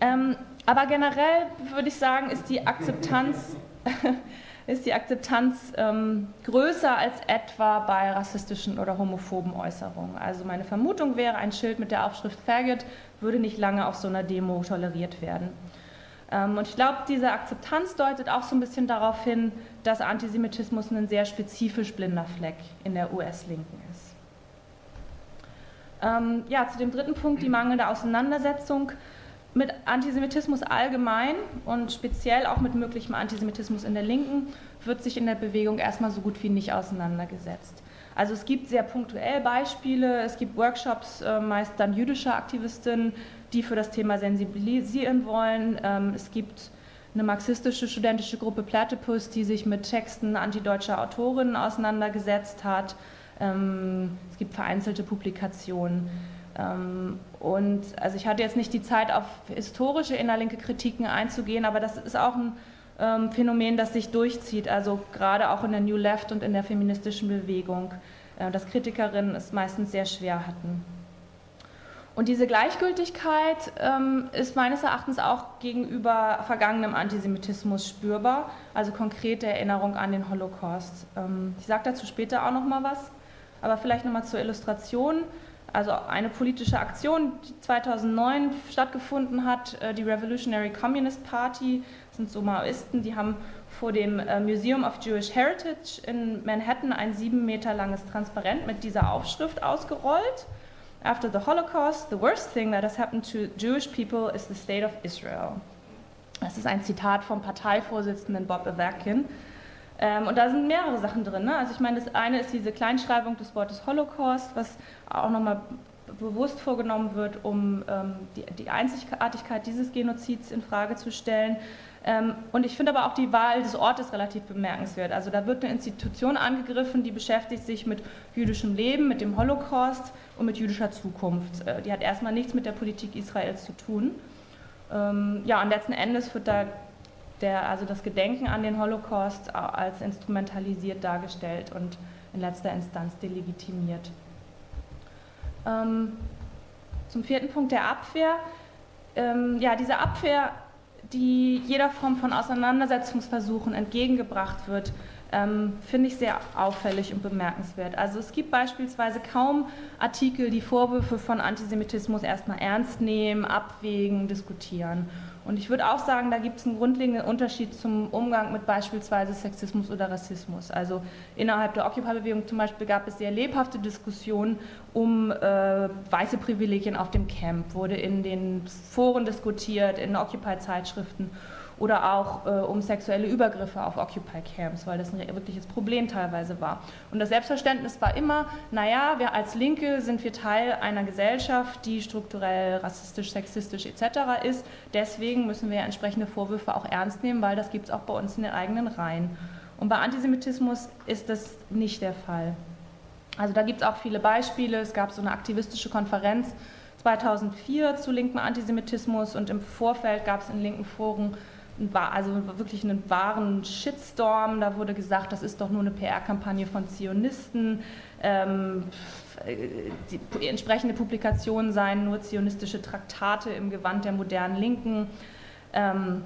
Ähm, aber generell würde ich sagen, ist die Akzeptanz <laughs> ist die Akzeptanz ähm, größer als etwa bei rassistischen oder homophoben Äußerungen. Also meine Vermutung wäre, ein Schild mit der Aufschrift Faggot würde nicht lange auf so einer Demo toleriert werden. Ähm, und ich glaube, diese Akzeptanz deutet auch so ein bisschen darauf hin, dass Antisemitismus ein sehr spezifisch blinder Fleck in der US-Linken ist. Ähm, ja, zu dem dritten Punkt, die mangelnde Auseinandersetzung mit Antisemitismus allgemein und speziell auch mit möglichem Antisemitismus in der Linken wird sich in der Bewegung erstmal so gut wie nicht auseinandergesetzt. Also es gibt sehr punktuell Beispiele, es gibt Workshops, äh, meist dann jüdischer Aktivistinnen, die für das Thema sensibilisieren wollen. Ähm, es gibt eine marxistische studentische Gruppe Platypus, die sich mit Texten antideutscher Autorinnen auseinandergesetzt hat. Ähm, es gibt vereinzelte Publikationen. Ähm, und also ich hatte jetzt nicht die Zeit, auf historische innerlinke Kritiken einzugehen, aber das ist auch ein ähm, Phänomen, das sich durchzieht, also gerade auch in der New Left und in der feministischen Bewegung, äh, dass Kritikerinnen es meistens sehr schwer hatten. Und diese Gleichgültigkeit ähm, ist meines Erachtens auch gegenüber vergangenem Antisemitismus spürbar, also konkrete Erinnerung an den Holocaust. Ähm, ich sage dazu später auch noch mal was, aber vielleicht noch mal zur Illustration also eine politische Aktion, die 2009 stattgefunden hat. Äh, die Revolutionary Communist Party das sind so Maoisten, die haben vor dem äh, Museum of Jewish Heritage in Manhattan ein sieben Meter langes Transparent mit dieser Aufschrift ausgerollt. After the Holocaust, the worst thing that has happened to Jewish people is the state of Israel. Das ist ein Zitat vom Parteivorsitzenden Bob Avakian. Ähm, und da sind mehrere Sachen drin. Ne? Also ich meine, das eine ist diese Kleinschreibung des Wortes Holocaust, was auch nochmal bewusst vorgenommen wird, um ähm, die, die, Einzigartigkeit dieses Genozids in Frage zu stellen. Ähm, und ich finde aber auch die Wahl des Ortes relativ bemerkenswert. Also da wird eine Institution angegriffen, die beschäftigt sich mit jüdischem Leben, mit dem Holocaust und mit jüdischer Zukunft. Äh, die hat erstmal nichts mit der Politik Israels zu tun. Ähm, ja, und letzten Endes wird da der, also das Gedenken an den Holocaust als instrumentalisiert dargestellt und in letzter Instanz delegitimiert. Ähm, zum vierten Punkt der Abwehr. Ja, diese Abwehr, die jeder Form von Auseinandersetzungsversuchen entgegengebracht wird, ähm, finde ich sehr auffällig und bemerkenswert. Also es gibt beispielsweise kaum Artikel, die Vorwürfe von Antisemitismus erstmal ernst nehmen, abwägen, diskutieren. Und ich würde auch sagen, da gibt es einen grundlegenden Unterschied zum Umgang mit beispielsweise Sexismus oder Rassismus. Also innerhalb der Occupy-Bewegung zum Beispiel gab es sehr lebhafte Diskussionen um äh, weiße Privilegien auf dem Camp, wurde in den Foren diskutiert, in Occupy-Zeitschriften oder auch äh, um sexuelle Übergriffe auf Occupy-Camps, weil das ein wirkliches Problem teilweise war. Und das Selbstverständnis war immer, naja, wir als Linke sind wir Teil einer Gesellschaft, die strukturell rassistisch, sexistisch etc. ist. Deswegen müssen wir entsprechende Vorwürfe auch ernst nehmen, weil das gibt es auch bei uns in den eigenen Reihen. Und bei Antisemitismus ist das nicht der Fall. Also da gibt es auch viele Beispiele. Es gab so eine aktivistische Konferenz 2004 zu linkem Antisemitismus und im Vorfeld gab es in linken Foren also wirklich einen wahren Shitstorm. Da wurde gesagt, das ist doch nur eine PR-Kampagne von Zionisten. Ähm, die entsprechende Publikationen seien nur zionistische Traktate im Gewand der modernen Linken ähm,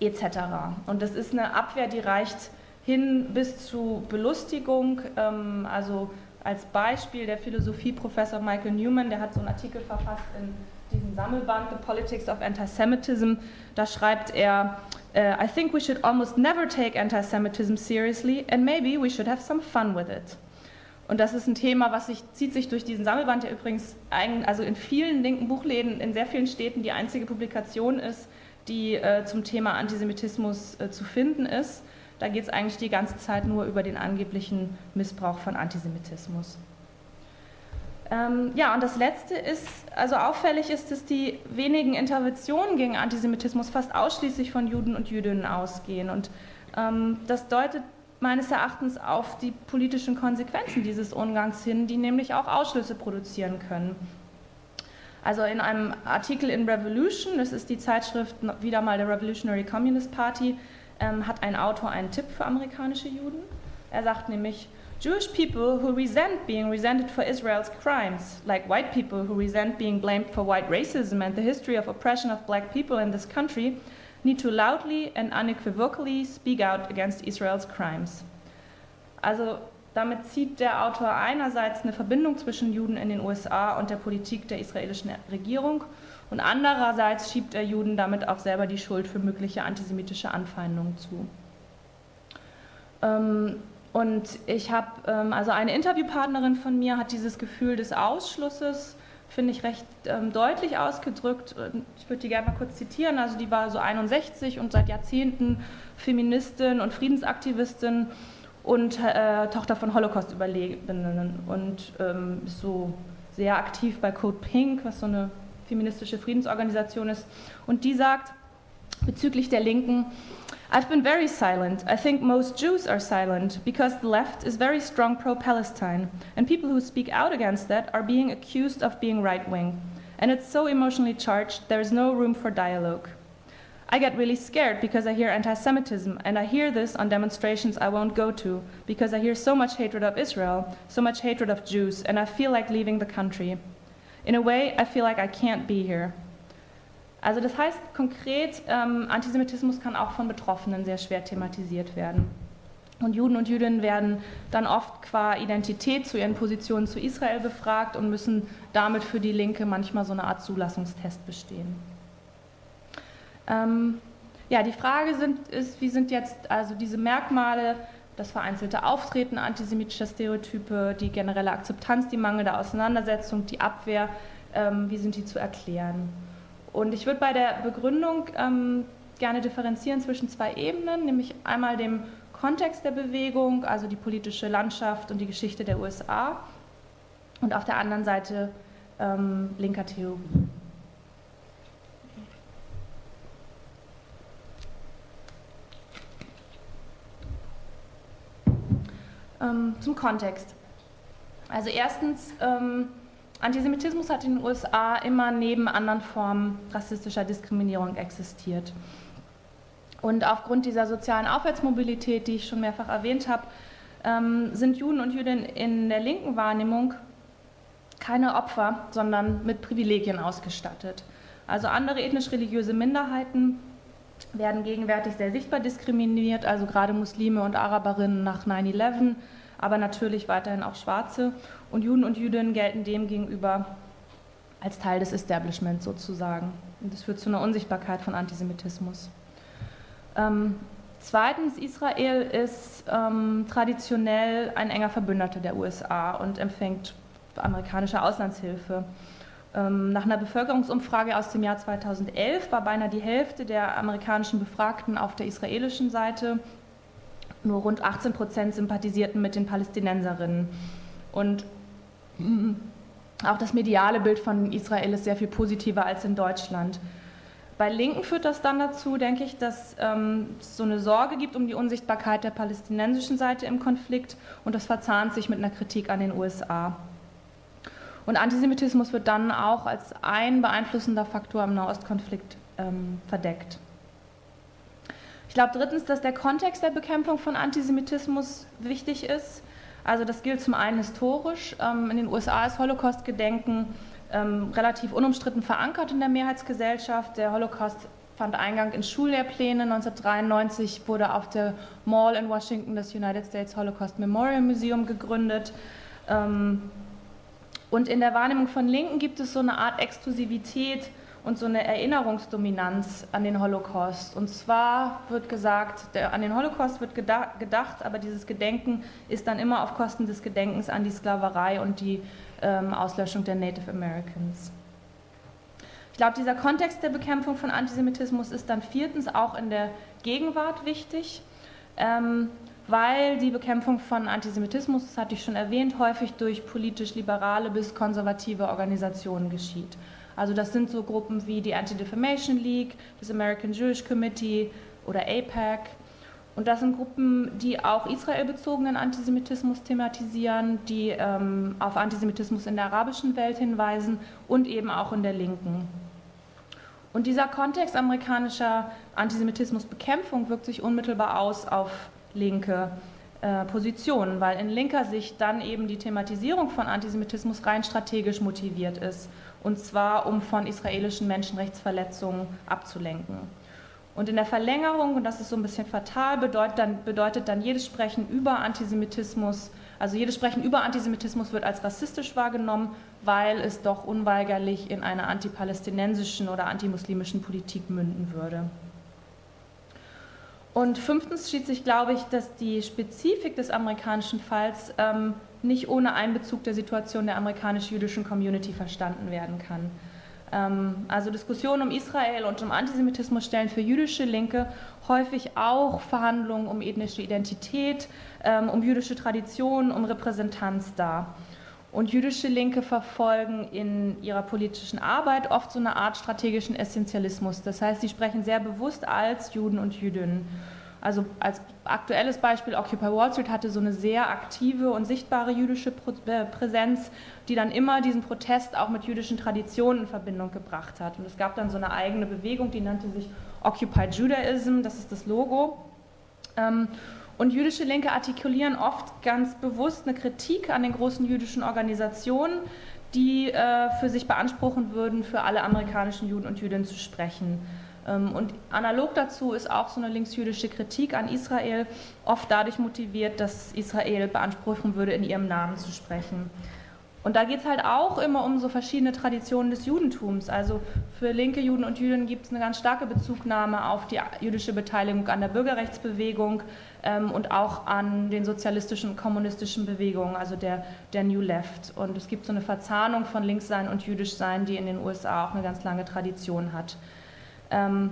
etc. Und das ist eine Abwehr, die reicht hin bis zu Belustigung. Ähm, also als Beispiel der Philosophieprofessor Michael Newman, der hat so einen Artikel verfasst in diesem Sammelband The Politics of Antisemitism. Da schreibt er, uh, I think we should almost never take antisemitism seriously and maybe we should have some fun with it. Und das ist ein Thema, was sich, zieht sich durch diesen Sammelband, der übrigens ein, also in vielen linken Buchläden in sehr vielen Städten die einzige Publikation ist, die äh, zum Thema Antisemitismus äh, zu finden ist. Da geht es eigentlich die ganze Zeit nur über den angeblichen Missbrauch von Antisemitismus. Ähm, ja, und das Letzte ist, also auffällig ist, dass die wenigen Interventionen gegen Antisemitismus fast ausschließlich von Juden und Jüdinnen ausgehen. Und ähm, das deutet meines Erachtens auf die politischen Konsequenzen dieses Umgangs hin, die nämlich auch Ausschlüsse produzieren können. Also in einem Artikel in Revolution, das ist die Zeitschrift wieder mal der Revolutionary Communist Party, ähm, hat ein Autor einen Tipp für amerikanische Juden. Er sagt nämlich, Jewish people who resent being resented for Israel's crimes, like white people who resent being blamed for white racism and the history of oppression of black people in this country, need to loudly and unequivocally speak out against Israel's crimes. Also damit zieht der Autor einerseits eine Verbindung zwischen Juden in den USA und der Politik der israelischen Regierung und andererseits schiebt er Juden damit auch selber die Schuld für mögliche antisemitische Anfeindungen zu. Ähm, und ich habe, ähm, also eine Interviewpartnerin von mir hat dieses Gefühl des Ausschlusses, finde ich, recht ähm, deutlich ausgedrückt. Ich würde die gerne mal kurz zitieren. Also die war so 61 und seit Jahrzehnten Feministin und Friedensaktivistin und äh, Tochter von Holocaust-Überlebenden und ähm, ist so sehr aktiv bei Code Pink, was so eine feministische Friedensorganisation ist. Und die sagt bezüglich der Linken, I've been very silent. I think most Jews are silent because the left is very strong pro Palestine, and people who speak out against that are being accused of being right wing. And it's so emotionally charged, there is no room for dialogue. I get really scared because I hear anti Semitism, and I hear this on demonstrations I won't go to because I hear so much hatred of Israel, so much hatred of Jews, and I feel like leaving the country. In a way, I feel like I can't be here. Also das heißt konkret, ähm, Antisemitismus kann auch von Betroffenen sehr schwer thematisiert werden. Und Juden und Jüdinnen werden dann oft qua Identität zu ihren Positionen zu Israel befragt und müssen damit für die Linke manchmal so eine Art Zulassungstest bestehen. Ähm, ja, die Frage sind, ist, wie sind jetzt also diese Merkmale das vereinzelte Auftreten antisemitischer Stereotype, die generelle Akzeptanz, die mangelnde Auseinandersetzung, die Abwehr, ähm, wie sind die zu erklären? Und ich würde bei der Begründung ähm, gerne differenzieren zwischen zwei Ebenen, nämlich einmal dem Kontext der Bewegung, also die politische Landschaft und die Geschichte der USA, und auf der anderen Seite ähm, linker Theorie. Ähm, zum Kontext. Also erstens, ähm, Antisemitismus hat in den USA immer neben anderen Formen rassistischer Diskriminierung existiert. Und aufgrund dieser sozialen Aufwärtsmobilität, die ich schon mehrfach erwähnt habe, ähm, sind Juden und Jüdinnen in der linken Wahrnehmung keine Opfer, sondern mit Privilegien ausgestattet. Also andere ethnisch-religiöse Minderheiten werden gegenwärtig sehr sichtbar diskriminiert, also gerade Muslime und Araberinnen nach 9-11, aber natürlich weiterhin auch Schwarze. Und Juden und Jüdinnen gelten demgegenüber als Teil des Establishments sozusagen. Und das führt zu einer Unsichtbarkeit von Antisemitismus. Ähm, zweitens, Israel ist ähm, traditionell ein enger Verbündeter der USA und empfängt amerikanische Auslandshilfe. Ähm, nach einer Bevölkerungsumfrage aus dem Jahr 2011 war beinahe die Hälfte der amerikanischen Befragten auf der israelischen Seite. Nur rund 18 Prozent sympathisierten mit den Palästinenserinnen. Und mm, auch das mediale Bild von Israel ist sehr viel positiver als in Deutschland. Bei Linken führt das dann dazu, denke ich, dass ähm, es so eine Sorge gibt um die Unsichtbarkeit der palästinensischen Seite im Konflikt und das verzahnt sich mit einer Kritik an den USA. Und Antisemitismus wird dann auch als ein beeinflussender Faktor im Nahostkonflikt ähm, verdeckt. Ich glaube drittens, dass der Kontext der Bekämpfung von Antisemitismus wichtig ist. Also das gilt zum einen historisch. Ähm, in den USA ist Holocaust-Gedenken ähm, relativ unumstritten verankert in der Mehrheitsgesellschaft. Der Holocaust fand Eingang in Schullehrpläne. 1993 wurde auf der Mall in Washington das United States Holocaust Memorial Museum gegründet. Ähm, und in der Wahrnehmung von Linken gibt es so eine Art Exklusivität und so eine Erinnerungsdominanz an den Holocaust. Und zwar wird gesagt, der, an den Holocaust wird gedacht, aber dieses Gedenken ist dann immer auf Kosten des Gedenkens an die Sklaverei und die ähm, Auslöschung der Native Americans. Ich glaube, dieser Kontext der Bekämpfung von Antisemitismus ist dann viertens auch in der Gegenwart wichtig, ähm, weil die Bekämpfung von Antisemitismus, das hatte ich schon erwähnt, häufig durch politisch liberale bis konservative Organisationen geschieht. Also das sind so Gruppen wie die Anti-Defamation League, das American Jewish Committee oder APAC, und das sind Gruppen, die auch israelbezogenen Antisemitismus thematisieren, die ähm, auf Antisemitismus in der arabischen Welt hinweisen und eben auch in der Linken. Und dieser Kontext amerikanischer Antisemitismusbekämpfung wirkt sich unmittelbar aus auf linke äh, Positionen, weil in linker Sicht dann eben die Thematisierung von Antisemitismus rein strategisch motiviert ist, und zwar um von israelischen Menschenrechtsverletzungen abzulenken. Und in der Verlängerung, und das ist so ein bisschen fatal, bedeutet dann, bedeutet dann jedes Sprechen über Antisemitismus, also jedes Sprechen über Antisemitismus wird als rassistisch wahrgenommen, weil es doch unweigerlich in einer antipalästinensischen oder antimuslimischen Politik münden würde. Und fünftens schließt sich, glaube ich, dass die Spezifik des amerikanischen Falls ähm, nicht ohne Einbezug der Situation der amerikanisch-jüdischen Community verstanden werden kann. Ähm, also Diskussionen um Israel und um Antisemitismus stellen für jüdische Linke häufig auch Verhandlungen um ethnische Identität, ähm, um jüdische Traditionen, um Repräsentanz dar. Und jüdische Linke verfolgen in ihrer politischen Arbeit oft so eine Art strategischen Essentialismus. Das heißt, sie sprechen sehr bewusst als Juden und Jüdinnen. Also als aktuelles Beispiel, Occupy Wall Street hatte so eine sehr aktive und sichtbare jüdische äh, Präsenz, die dann immer diesen Protest auch mit jüdischen Traditionen in Verbindung gebracht hat. Und es gab dann so eine eigene Bewegung, die nannte sich Occupy Judaism, das ist das Logo. Ähm, und jüdische Linke artikulieren oft ganz bewusst eine Kritik an den großen jüdischen Organisationen, die äh, für sich beanspruchen würden, für alle amerikanischen Juden und Jüdinnen zu sprechen. Ähm, und analog dazu ist auch so eine linksjüdische Kritik an Israel oft dadurch motiviert, dass Israel beanspruchen würde, in ihrem Namen zu sprechen. Und da geht es halt auch immer um so verschiedene Traditionen des Judentums. Also für linke Juden und Jüdinnen gibt es eine ganz starke Bezugnahme auf die jüdische Beteiligung an der Bürgerrechtsbewegung ähm, und auch an den sozialistischen und kommunistischen Bewegungen, also der, der New Left. Und es gibt so eine Verzahnung von Linkssein und Jüdischsein, die in den USA auch eine ganz lange Tradition hat. Ähm,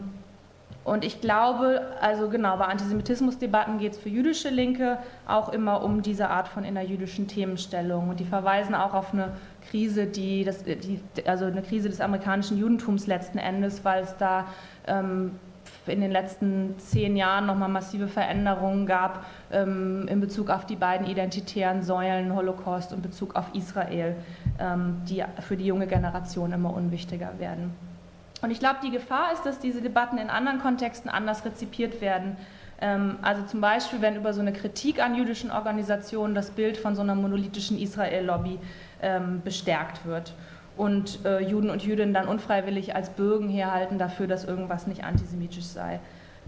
und ich glaube, also genau, bei Antisemitismusdebatten geht es für jüdische Linke auch immer um diese Art von innerjüdischen Themenstellung. Und die verweisen auch auf eine Krise, die, das, die also eine Krise des amerikanischen Judentums letzten Endes, weil es da ähm, in den letzten zehn Jahren nochmal massive Veränderungen gab ähm, in Bezug auf die beiden identitären Säulen Holocaust und Bezug auf Israel, ähm, die für die junge Generation immer unwichtiger werden. Und ich glaube, die Gefahr ist, dass diese Debatten in anderen Kontexten anders rezipiert werden. Ähm, also zum Beispiel, wenn über so eine Kritik an jüdischen Organisationen das Bild von so einer monolithischen Israel-Lobby ähm, bestärkt wird und äh, Juden und Jüdinnen dann unfreiwillig als Bürgen herhalten dafür, dass irgendwas nicht antisemitisch sei.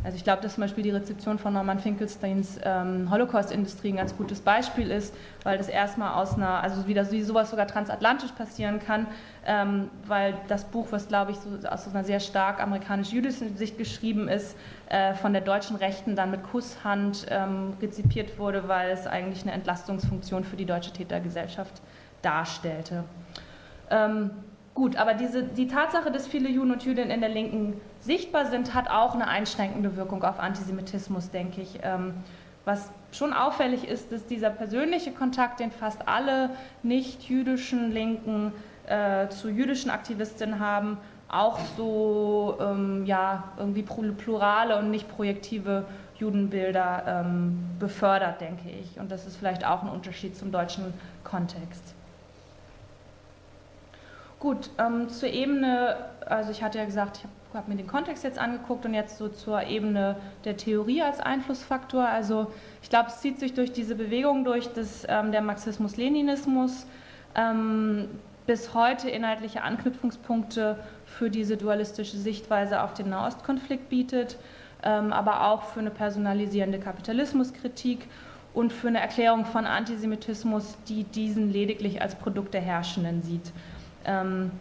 Also ich glaube, dass zum Beispiel die Rezeption von Norman Finkelsteins ähm, Holocaust-Industrie ein ganz gutes Beispiel ist, weil das erstmal aus einer, also wie, das, wie sowas sogar transatlantisch passieren kann, ähm, weil das Buch, was glaube ich so aus einer sehr stark amerikanisch-jüdischen Sicht geschrieben ist, äh, von der deutschen Rechten dann mit Kusshand ähm, rezipiert wurde, weil es eigentlich eine Entlastungsfunktion für die deutsche Tätergesellschaft darstellte. Ähm, Gut, aber diese, die Tatsache, dass viele Juden und Jüdinnen in der Linken sichtbar sind, hat auch eine einschränkende Wirkung auf Antisemitismus, denke ich. Ähm, was schon auffällig ist, dass dieser persönliche Kontakt, den fast alle nicht-jüdischen Linken äh, zu jüdischen Aktivistinnen haben, auch so ähm, ja, irgendwie plurale und nicht projektive Judenbilder ähm, befördert, denke ich. Und das ist vielleicht auch ein Unterschied zum deutschen Kontext. Gut, ähm, zur Ebene, also ich hatte ja gesagt, ich habe hab mir den Kontext jetzt angeguckt und jetzt so zur Ebene der Theorie als Einflussfaktor. Also ich glaube, es zieht sich durch diese Bewegung durch, dass ähm, der Marxismus-Leninismus ähm, bis heute inhaltliche Anknüpfungspunkte für diese dualistische Sichtweise auf den Nahostkonflikt bietet, ähm, aber auch für eine personalisierende Kapitalismuskritik und für eine Erklärung von Antisemitismus, die diesen lediglich als Produkt der Herrschenden sieht. Ähm,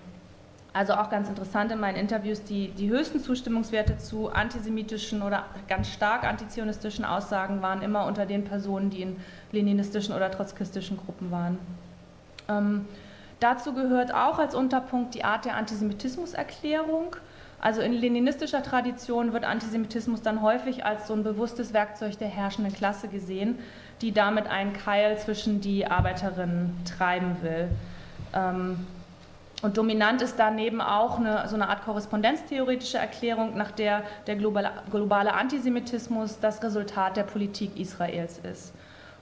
also auch ganz interessant in meinen Interviews, die, die höchsten Zustimmungswerte zu antisemitischen oder ganz stark antizionistischen Aussagen waren immer unter den Personen, die in leninistischen oder trotzkistischen Gruppen waren. Ähm, dazu gehört auch als Unterpunkt die Art der Antisemitismuserklärung. Also in leninistischer Tradition wird Antisemitismus dann häufig als so ein bewusstes Werkzeug der herrschenden Klasse gesehen, die damit einen Keil zwischen die Arbeiterinnen treiben will. Ähm, und dominant ist daneben auch eine, so eine Art korrespondenztheoretische Erklärung, nach der der globale, globale Antisemitismus das Resultat der Politik Israels ist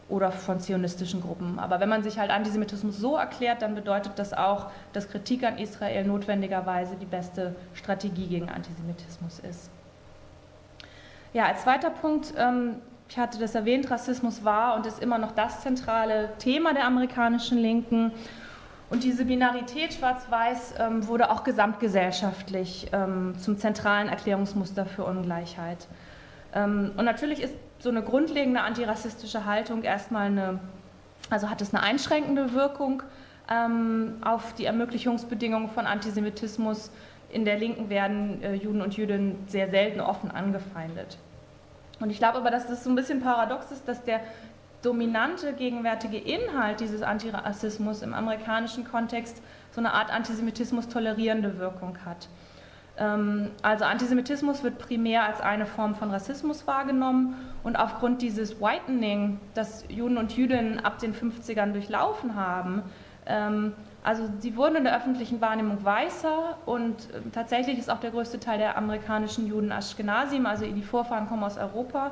oder von zionistischen Gruppen. Aber wenn man sich halt Antisemitismus so erklärt, dann bedeutet das auch, dass Kritik an Israel notwendigerweise die beste Strategie gegen Antisemitismus ist. Ja, als zweiter Punkt, ähm, ich hatte das erwähnt, Rassismus war und ist immer noch das zentrale Thema der amerikanischen Linken. Und diese Binarität Schwarz-Weiß ähm, wurde auch gesamtgesellschaftlich ähm, zum zentralen Erklärungsmuster für Ungleichheit. Ähm, und natürlich ist so eine grundlegende antirassistische Haltung erstmal eine, also hat es eine einschränkende Wirkung ähm, auf die Ermöglichungsbedingungen von Antisemitismus. In der Linken werden äh, Juden und Jüdinnen sehr selten offen angefeindet. Und ich glaube aber, dass das so ein bisschen paradox ist, dass der dominante gegenwärtige Inhalt dieses Antirassismus im amerikanischen Kontext so eine Art Antisemitismus tolerierende Wirkung hat. Ähm, also Antisemitismus wird primär als eine Form von Rassismus wahrgenommen und aufgrund dieses Whitening, das Juden und Jüdinnen ab den 50ern durchlaufen haben, ähm, also sie wurden in der öffentlichen Wahrnehmung weißer und ähm, tatsächlich ist auch der größte Teil der amerikanischen Juden Ashkenazim, also die Vorfahren kommen aus Europa,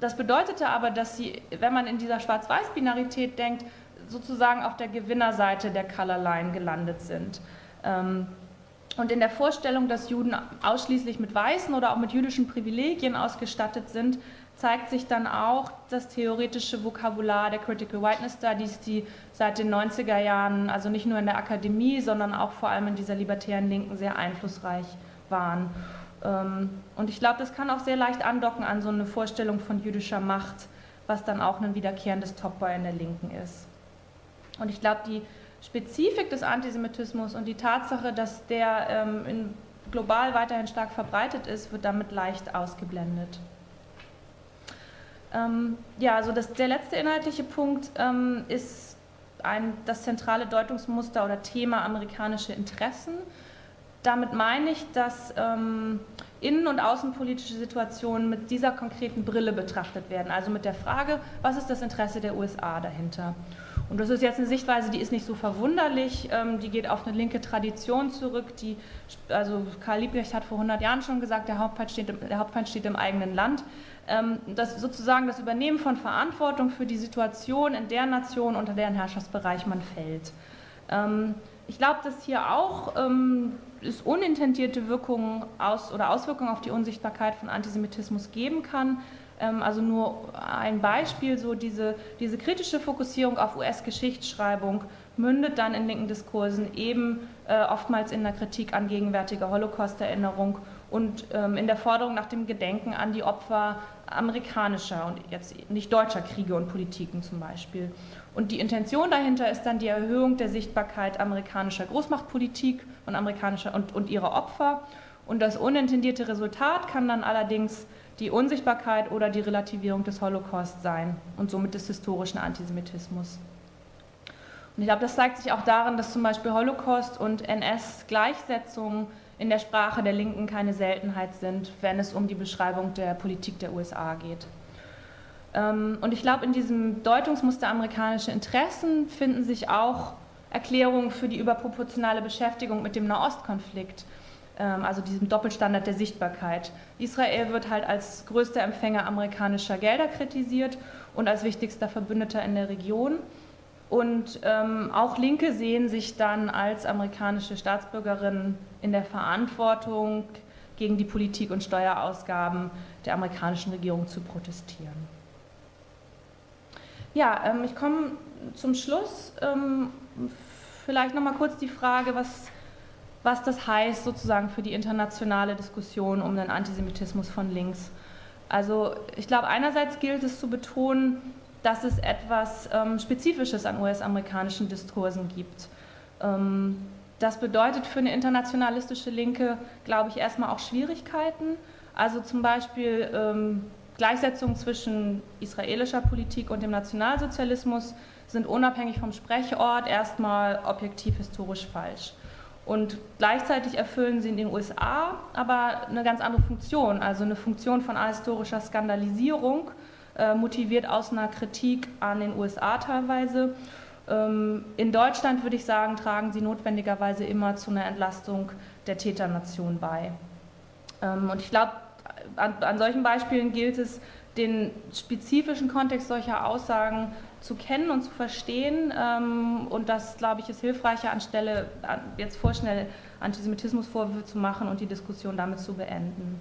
das bedeutete aber, dass sie, wenn man in dieser Schwarz-Weiß-Binarität denkt, sozusagen auf der Gewinnerseite der Color Line gelandet sind. Ähm, und in der Vorstellung, dass Juden ausschließlich mit weißen oder auch mit jüdischen Privilegien ausgestattet sind, zeigt sich dann auch das theoretische Vokabular der Critical Whiteness Studies, die seit den 90er Jahren, also nicht nur in der Akademie, sondern auch vor allem in dieser libertären Linken sehr einflussreich waren. Ähm, und ich glaube, das kann auch sehr leicht andocken an so eine Vorstellung von jüdischer Macht, was dann auch ein wiederkehrendes Topboy in der Linken ist. Und ich glaube, die Spezifik des Antisemitismus und die Tatsache, dass der ähm, global weiterhin stark verbreitet ist, wird damit leicht ausgeblendet. Ähm, ja, also das, der letzte inhaltliche Punkt ähm, ist ein, das zentrale Deutungsmuster oder Thema amerikanische Interessen. Damit meine ich, dass ähm, innen- und außenpolitische Situationen mit dieser konkreten Brille betrachtet werden. Also mit der Frage, was ist das Interesse der USA dahinter? Und das ist jetzt eine Sichtweise, die ist nicht so verwunderlich, ähm, die geht auf eine linke Tradition zurück. Die, also Karl Liebknecht hat vor 100 Jahren schon gesagt, der Hauptfeind steht im, der Hauptfeind steht im eigenen Land. Ähm, das sozusagen das Übernehmen von Verantwortung für die Situation in der Nation, unter deren Herrschaftsbereich man fällt. Ähm, ich glaube, dass hier auch ähm, es unintendierte Wirkungen aus, oder Auswirkungen auf die Unsichtbarkeit von Antisemitismus geben kann. Ähm, also nur ein Beispiel, so diese, diese kritische Fokussierung auf US-Geschichtsschreibung mündet dann in linken Diskursen eben äh, oftmals in der Kritik an gegenwärtiger Holocaust-Erinnerung und ähm, in der Forderung nach dem Gedenken an die Opfer amerikanischer und jetzt nicht deutscher Kriege und Politiken zum Beispiel. Und die Intention dahinter ist dann die Erhöhung der Sichtbarkeit amerikanischer Großmachtpolitik und, amerikanischer und, und ihrer Opfer. Und das unintendierte Resultat kann dann allerdings die Unsichtbarkeit oder die Relativierung des Holocaust sein und somit des historischen Antisemitismus. Und ich glaube, das zeigt sich auch darin, dass zum Beispiel Holocaust und NS-Gleichsetzung in der Sprache der Linken keine Seltenheit sind, wenn es um die Beschreibung der Politik der USA geht. Ähm, und ich glaube, in diesem Deutungsmuster amerikanische Interessen finden sich auch Erklärung für die überproportionale Beschäftigung mit dem Nahostkonflikt, ähm, also diesem Doppelstandard der Sichtbarkeit. Israel wird halt als größter Empfänger amerikanischer Gelder kritisiert und als wichtigster Verbündeter in der Region. Und ähm, auch Linke sehen sich dann als amerikanische Staatsbürgerinnen in der Verantwortung, gegen die Politik und Steuerausgaben der amerikanischen Regierung zu protestieren. Ja, ähm, ich komme zum Schluss. Ähm, vielleicht noch mal kurz die Frage, was, was das heißt sozusagen für die internationale Diskussion um den Antisemitismus von links. Also ich glaube, einerseits gilt es zu betonen, dass es etwas ähm, Spezifisches an US-amerikanischen Diskursen gibt. Ähm, das bedeutet für eine internationalistische Linke, glaube ich, erstmal auch Schwierigkeiten. Also zum Beispiel ähm, Gleichsetzung zwischen israelischer Politik und dem Nationalsozialismus sind unabhängig vom Sprechort erstmal objektiv historisch falsch. Und gleichzeitig erfüllen sie in den USA aber eine ganz andere Funktion, also eine Funktion von ahistorischer Skandalisierung äh, motiviert aus einer Kritik an den USA teilweise. Ähm, in Deutschland würde ich sagen, tragen sie notwendigerweise immer zu einer Entlastung der Täternation bei. Ähm, und ich glaube, an, an, solchen Beispielen gilt es, den spezifischen Kontext solcher Aussagen zu kennen und zu verstehen. Ähm, und das, glaube ich, ist hilfreicher, anstelle jetzt vorschnell Antisemitismusvorwürfe zu machen und die Diskussion damit zu beenden.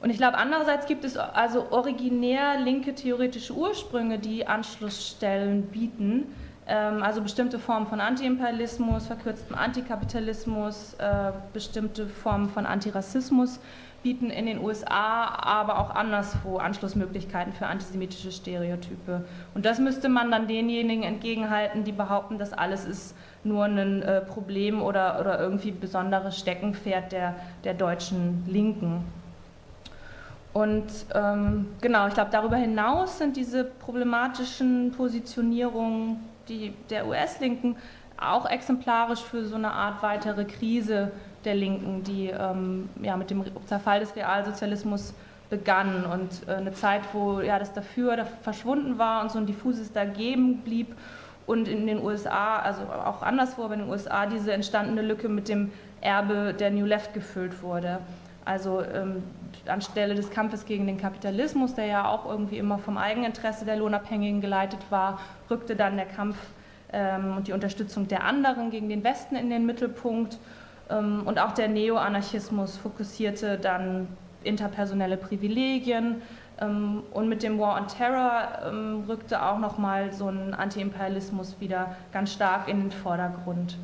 Und ich glaube, andererseits gibt es also originär linke theoretische Ursprünge, die Anschlussstellen bieten. Ähm, also bestimmte Formen von Antiimperialismus, verkürztem Antikapitalismus, äh, bestimmte Formen von Antirassismus bieten in den USA, aber auch anderswo Anschlussmöglichkeiten für antisemitische Stereotype. Und das müsste man dann denjenigen entgegenhalten, die behaupten, das alles ist nur ein äh, Problem oder, oder irgendwie besonderes Steckenpferd der, der deutschen Linken. Und ähm, genau, ich glaube, darüber hinaus sind diese problematischen Positionierungen die, der US-Linken auch exemplarisch für so eine Art weitere Krise der Linken, die ähm, ja, mit dem Zerfall des Realsozialismus begann und äh, eine Zeit, wo ja, das Dafür da verschwunden war und so ein diffuses Dagegen blieb und in den USA, also auch anderswo, aber in den USA diese entstandene Lücke mit dem Erbe der New Left gefüllt wurde. Also ähm, anstelle des Kampfes gegen den Kapitalismus, der ja auch irgendwie immer vom Eigeninteresse der Lohnabhängigen geleitet war, rückte dann der Kampf ähm, und die Unterstützung der anderen gegen den Westen in den Mittelpunkt. Ähm, und auch der Neoanarchismus fokussierte dann interpersonelle Privilegien. Ähm, und mit dem War on Terror ähm, rückte auch nochmal so ein Antiimperialismus wieder ganz stark in den Vordergrund.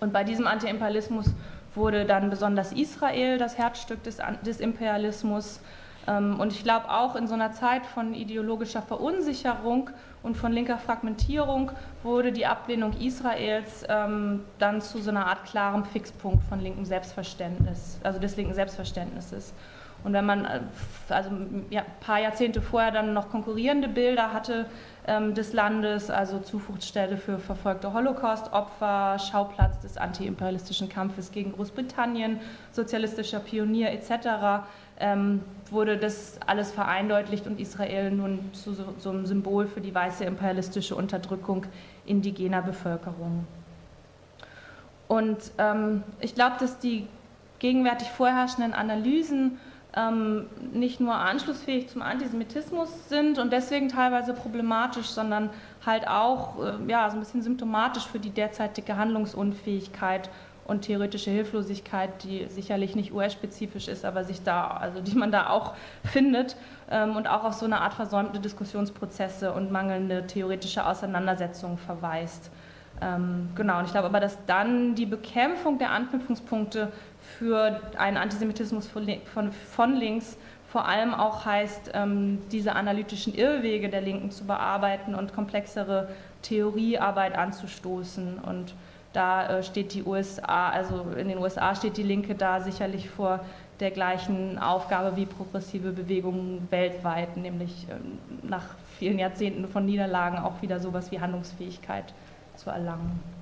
Und bei diesem Antiimperialismus wurde dann besonders Israel das Herzstück des, des Imperialismus. Ähm, und ich glaube auch in so einer Zeit von ideologischer Verunsicherung und von linker Fragmentierung wurde die Ablehnung Israels ähm, dann zu so einer Art klarem Fixpunkt von linkem Selbstverständnis, also des linken Selbstverständnisses. Und wenn man äh, also ja, ein paar Jahrzehnte vorher dann noch konkurrierende Bilder hatte ähm, des Landes, also Zufluchtsstelle für verfolgte Holocaust-Opfer, Schauplatz des antiimperialistischen Kampfes gegen Großbritannien, sozialistischer Pionier etc., ähm, wurde das alles vereindeutlicht und Israel nun zu so, so einem Symbol für die weiße imperialistische Unterdrückung indigener Bevölkerung. Und ähm, ich glaube, dass die gegenwärtig vorherrschenden Analysen ähm, nicht nur anschlussfähig zum Antisemitismus sind und deswegen teilweise problematisch, sondern halt auch äh, ja, so ein bisschen symptomatisch für die derzeitige Handlungsunfähigkeit und theoretische Hilflosigkeit, die sicherlich nicht US-spezifisch ist, aber sich da, also die man da auch findet ähm, und auch auf so eine Art versäumte Diskussionsprozesse und mangelnde theoretische Auseinandersetzungen verweist. Ähm, genau, und ich glaube aber, dass dann die Bekämpfung der Anknüpfungspunkte für einen Antisemitismus von, von links vor allem auch heißt, ähm, diese analytischen Irrwege der Linken zu bearbeiten und komplexere Theoriearbeit anzustoßen. Und da äh, steht die USA, also in den USA steht die Linke da sicherlich vor der gleichen Aufgabe wie progressive Bewegungen weltweit, nämlich ähm, nach vielen Jahrzehnten von Niederlagen auch wieder sowas wie Handlungsfähigkeit zu erlangen.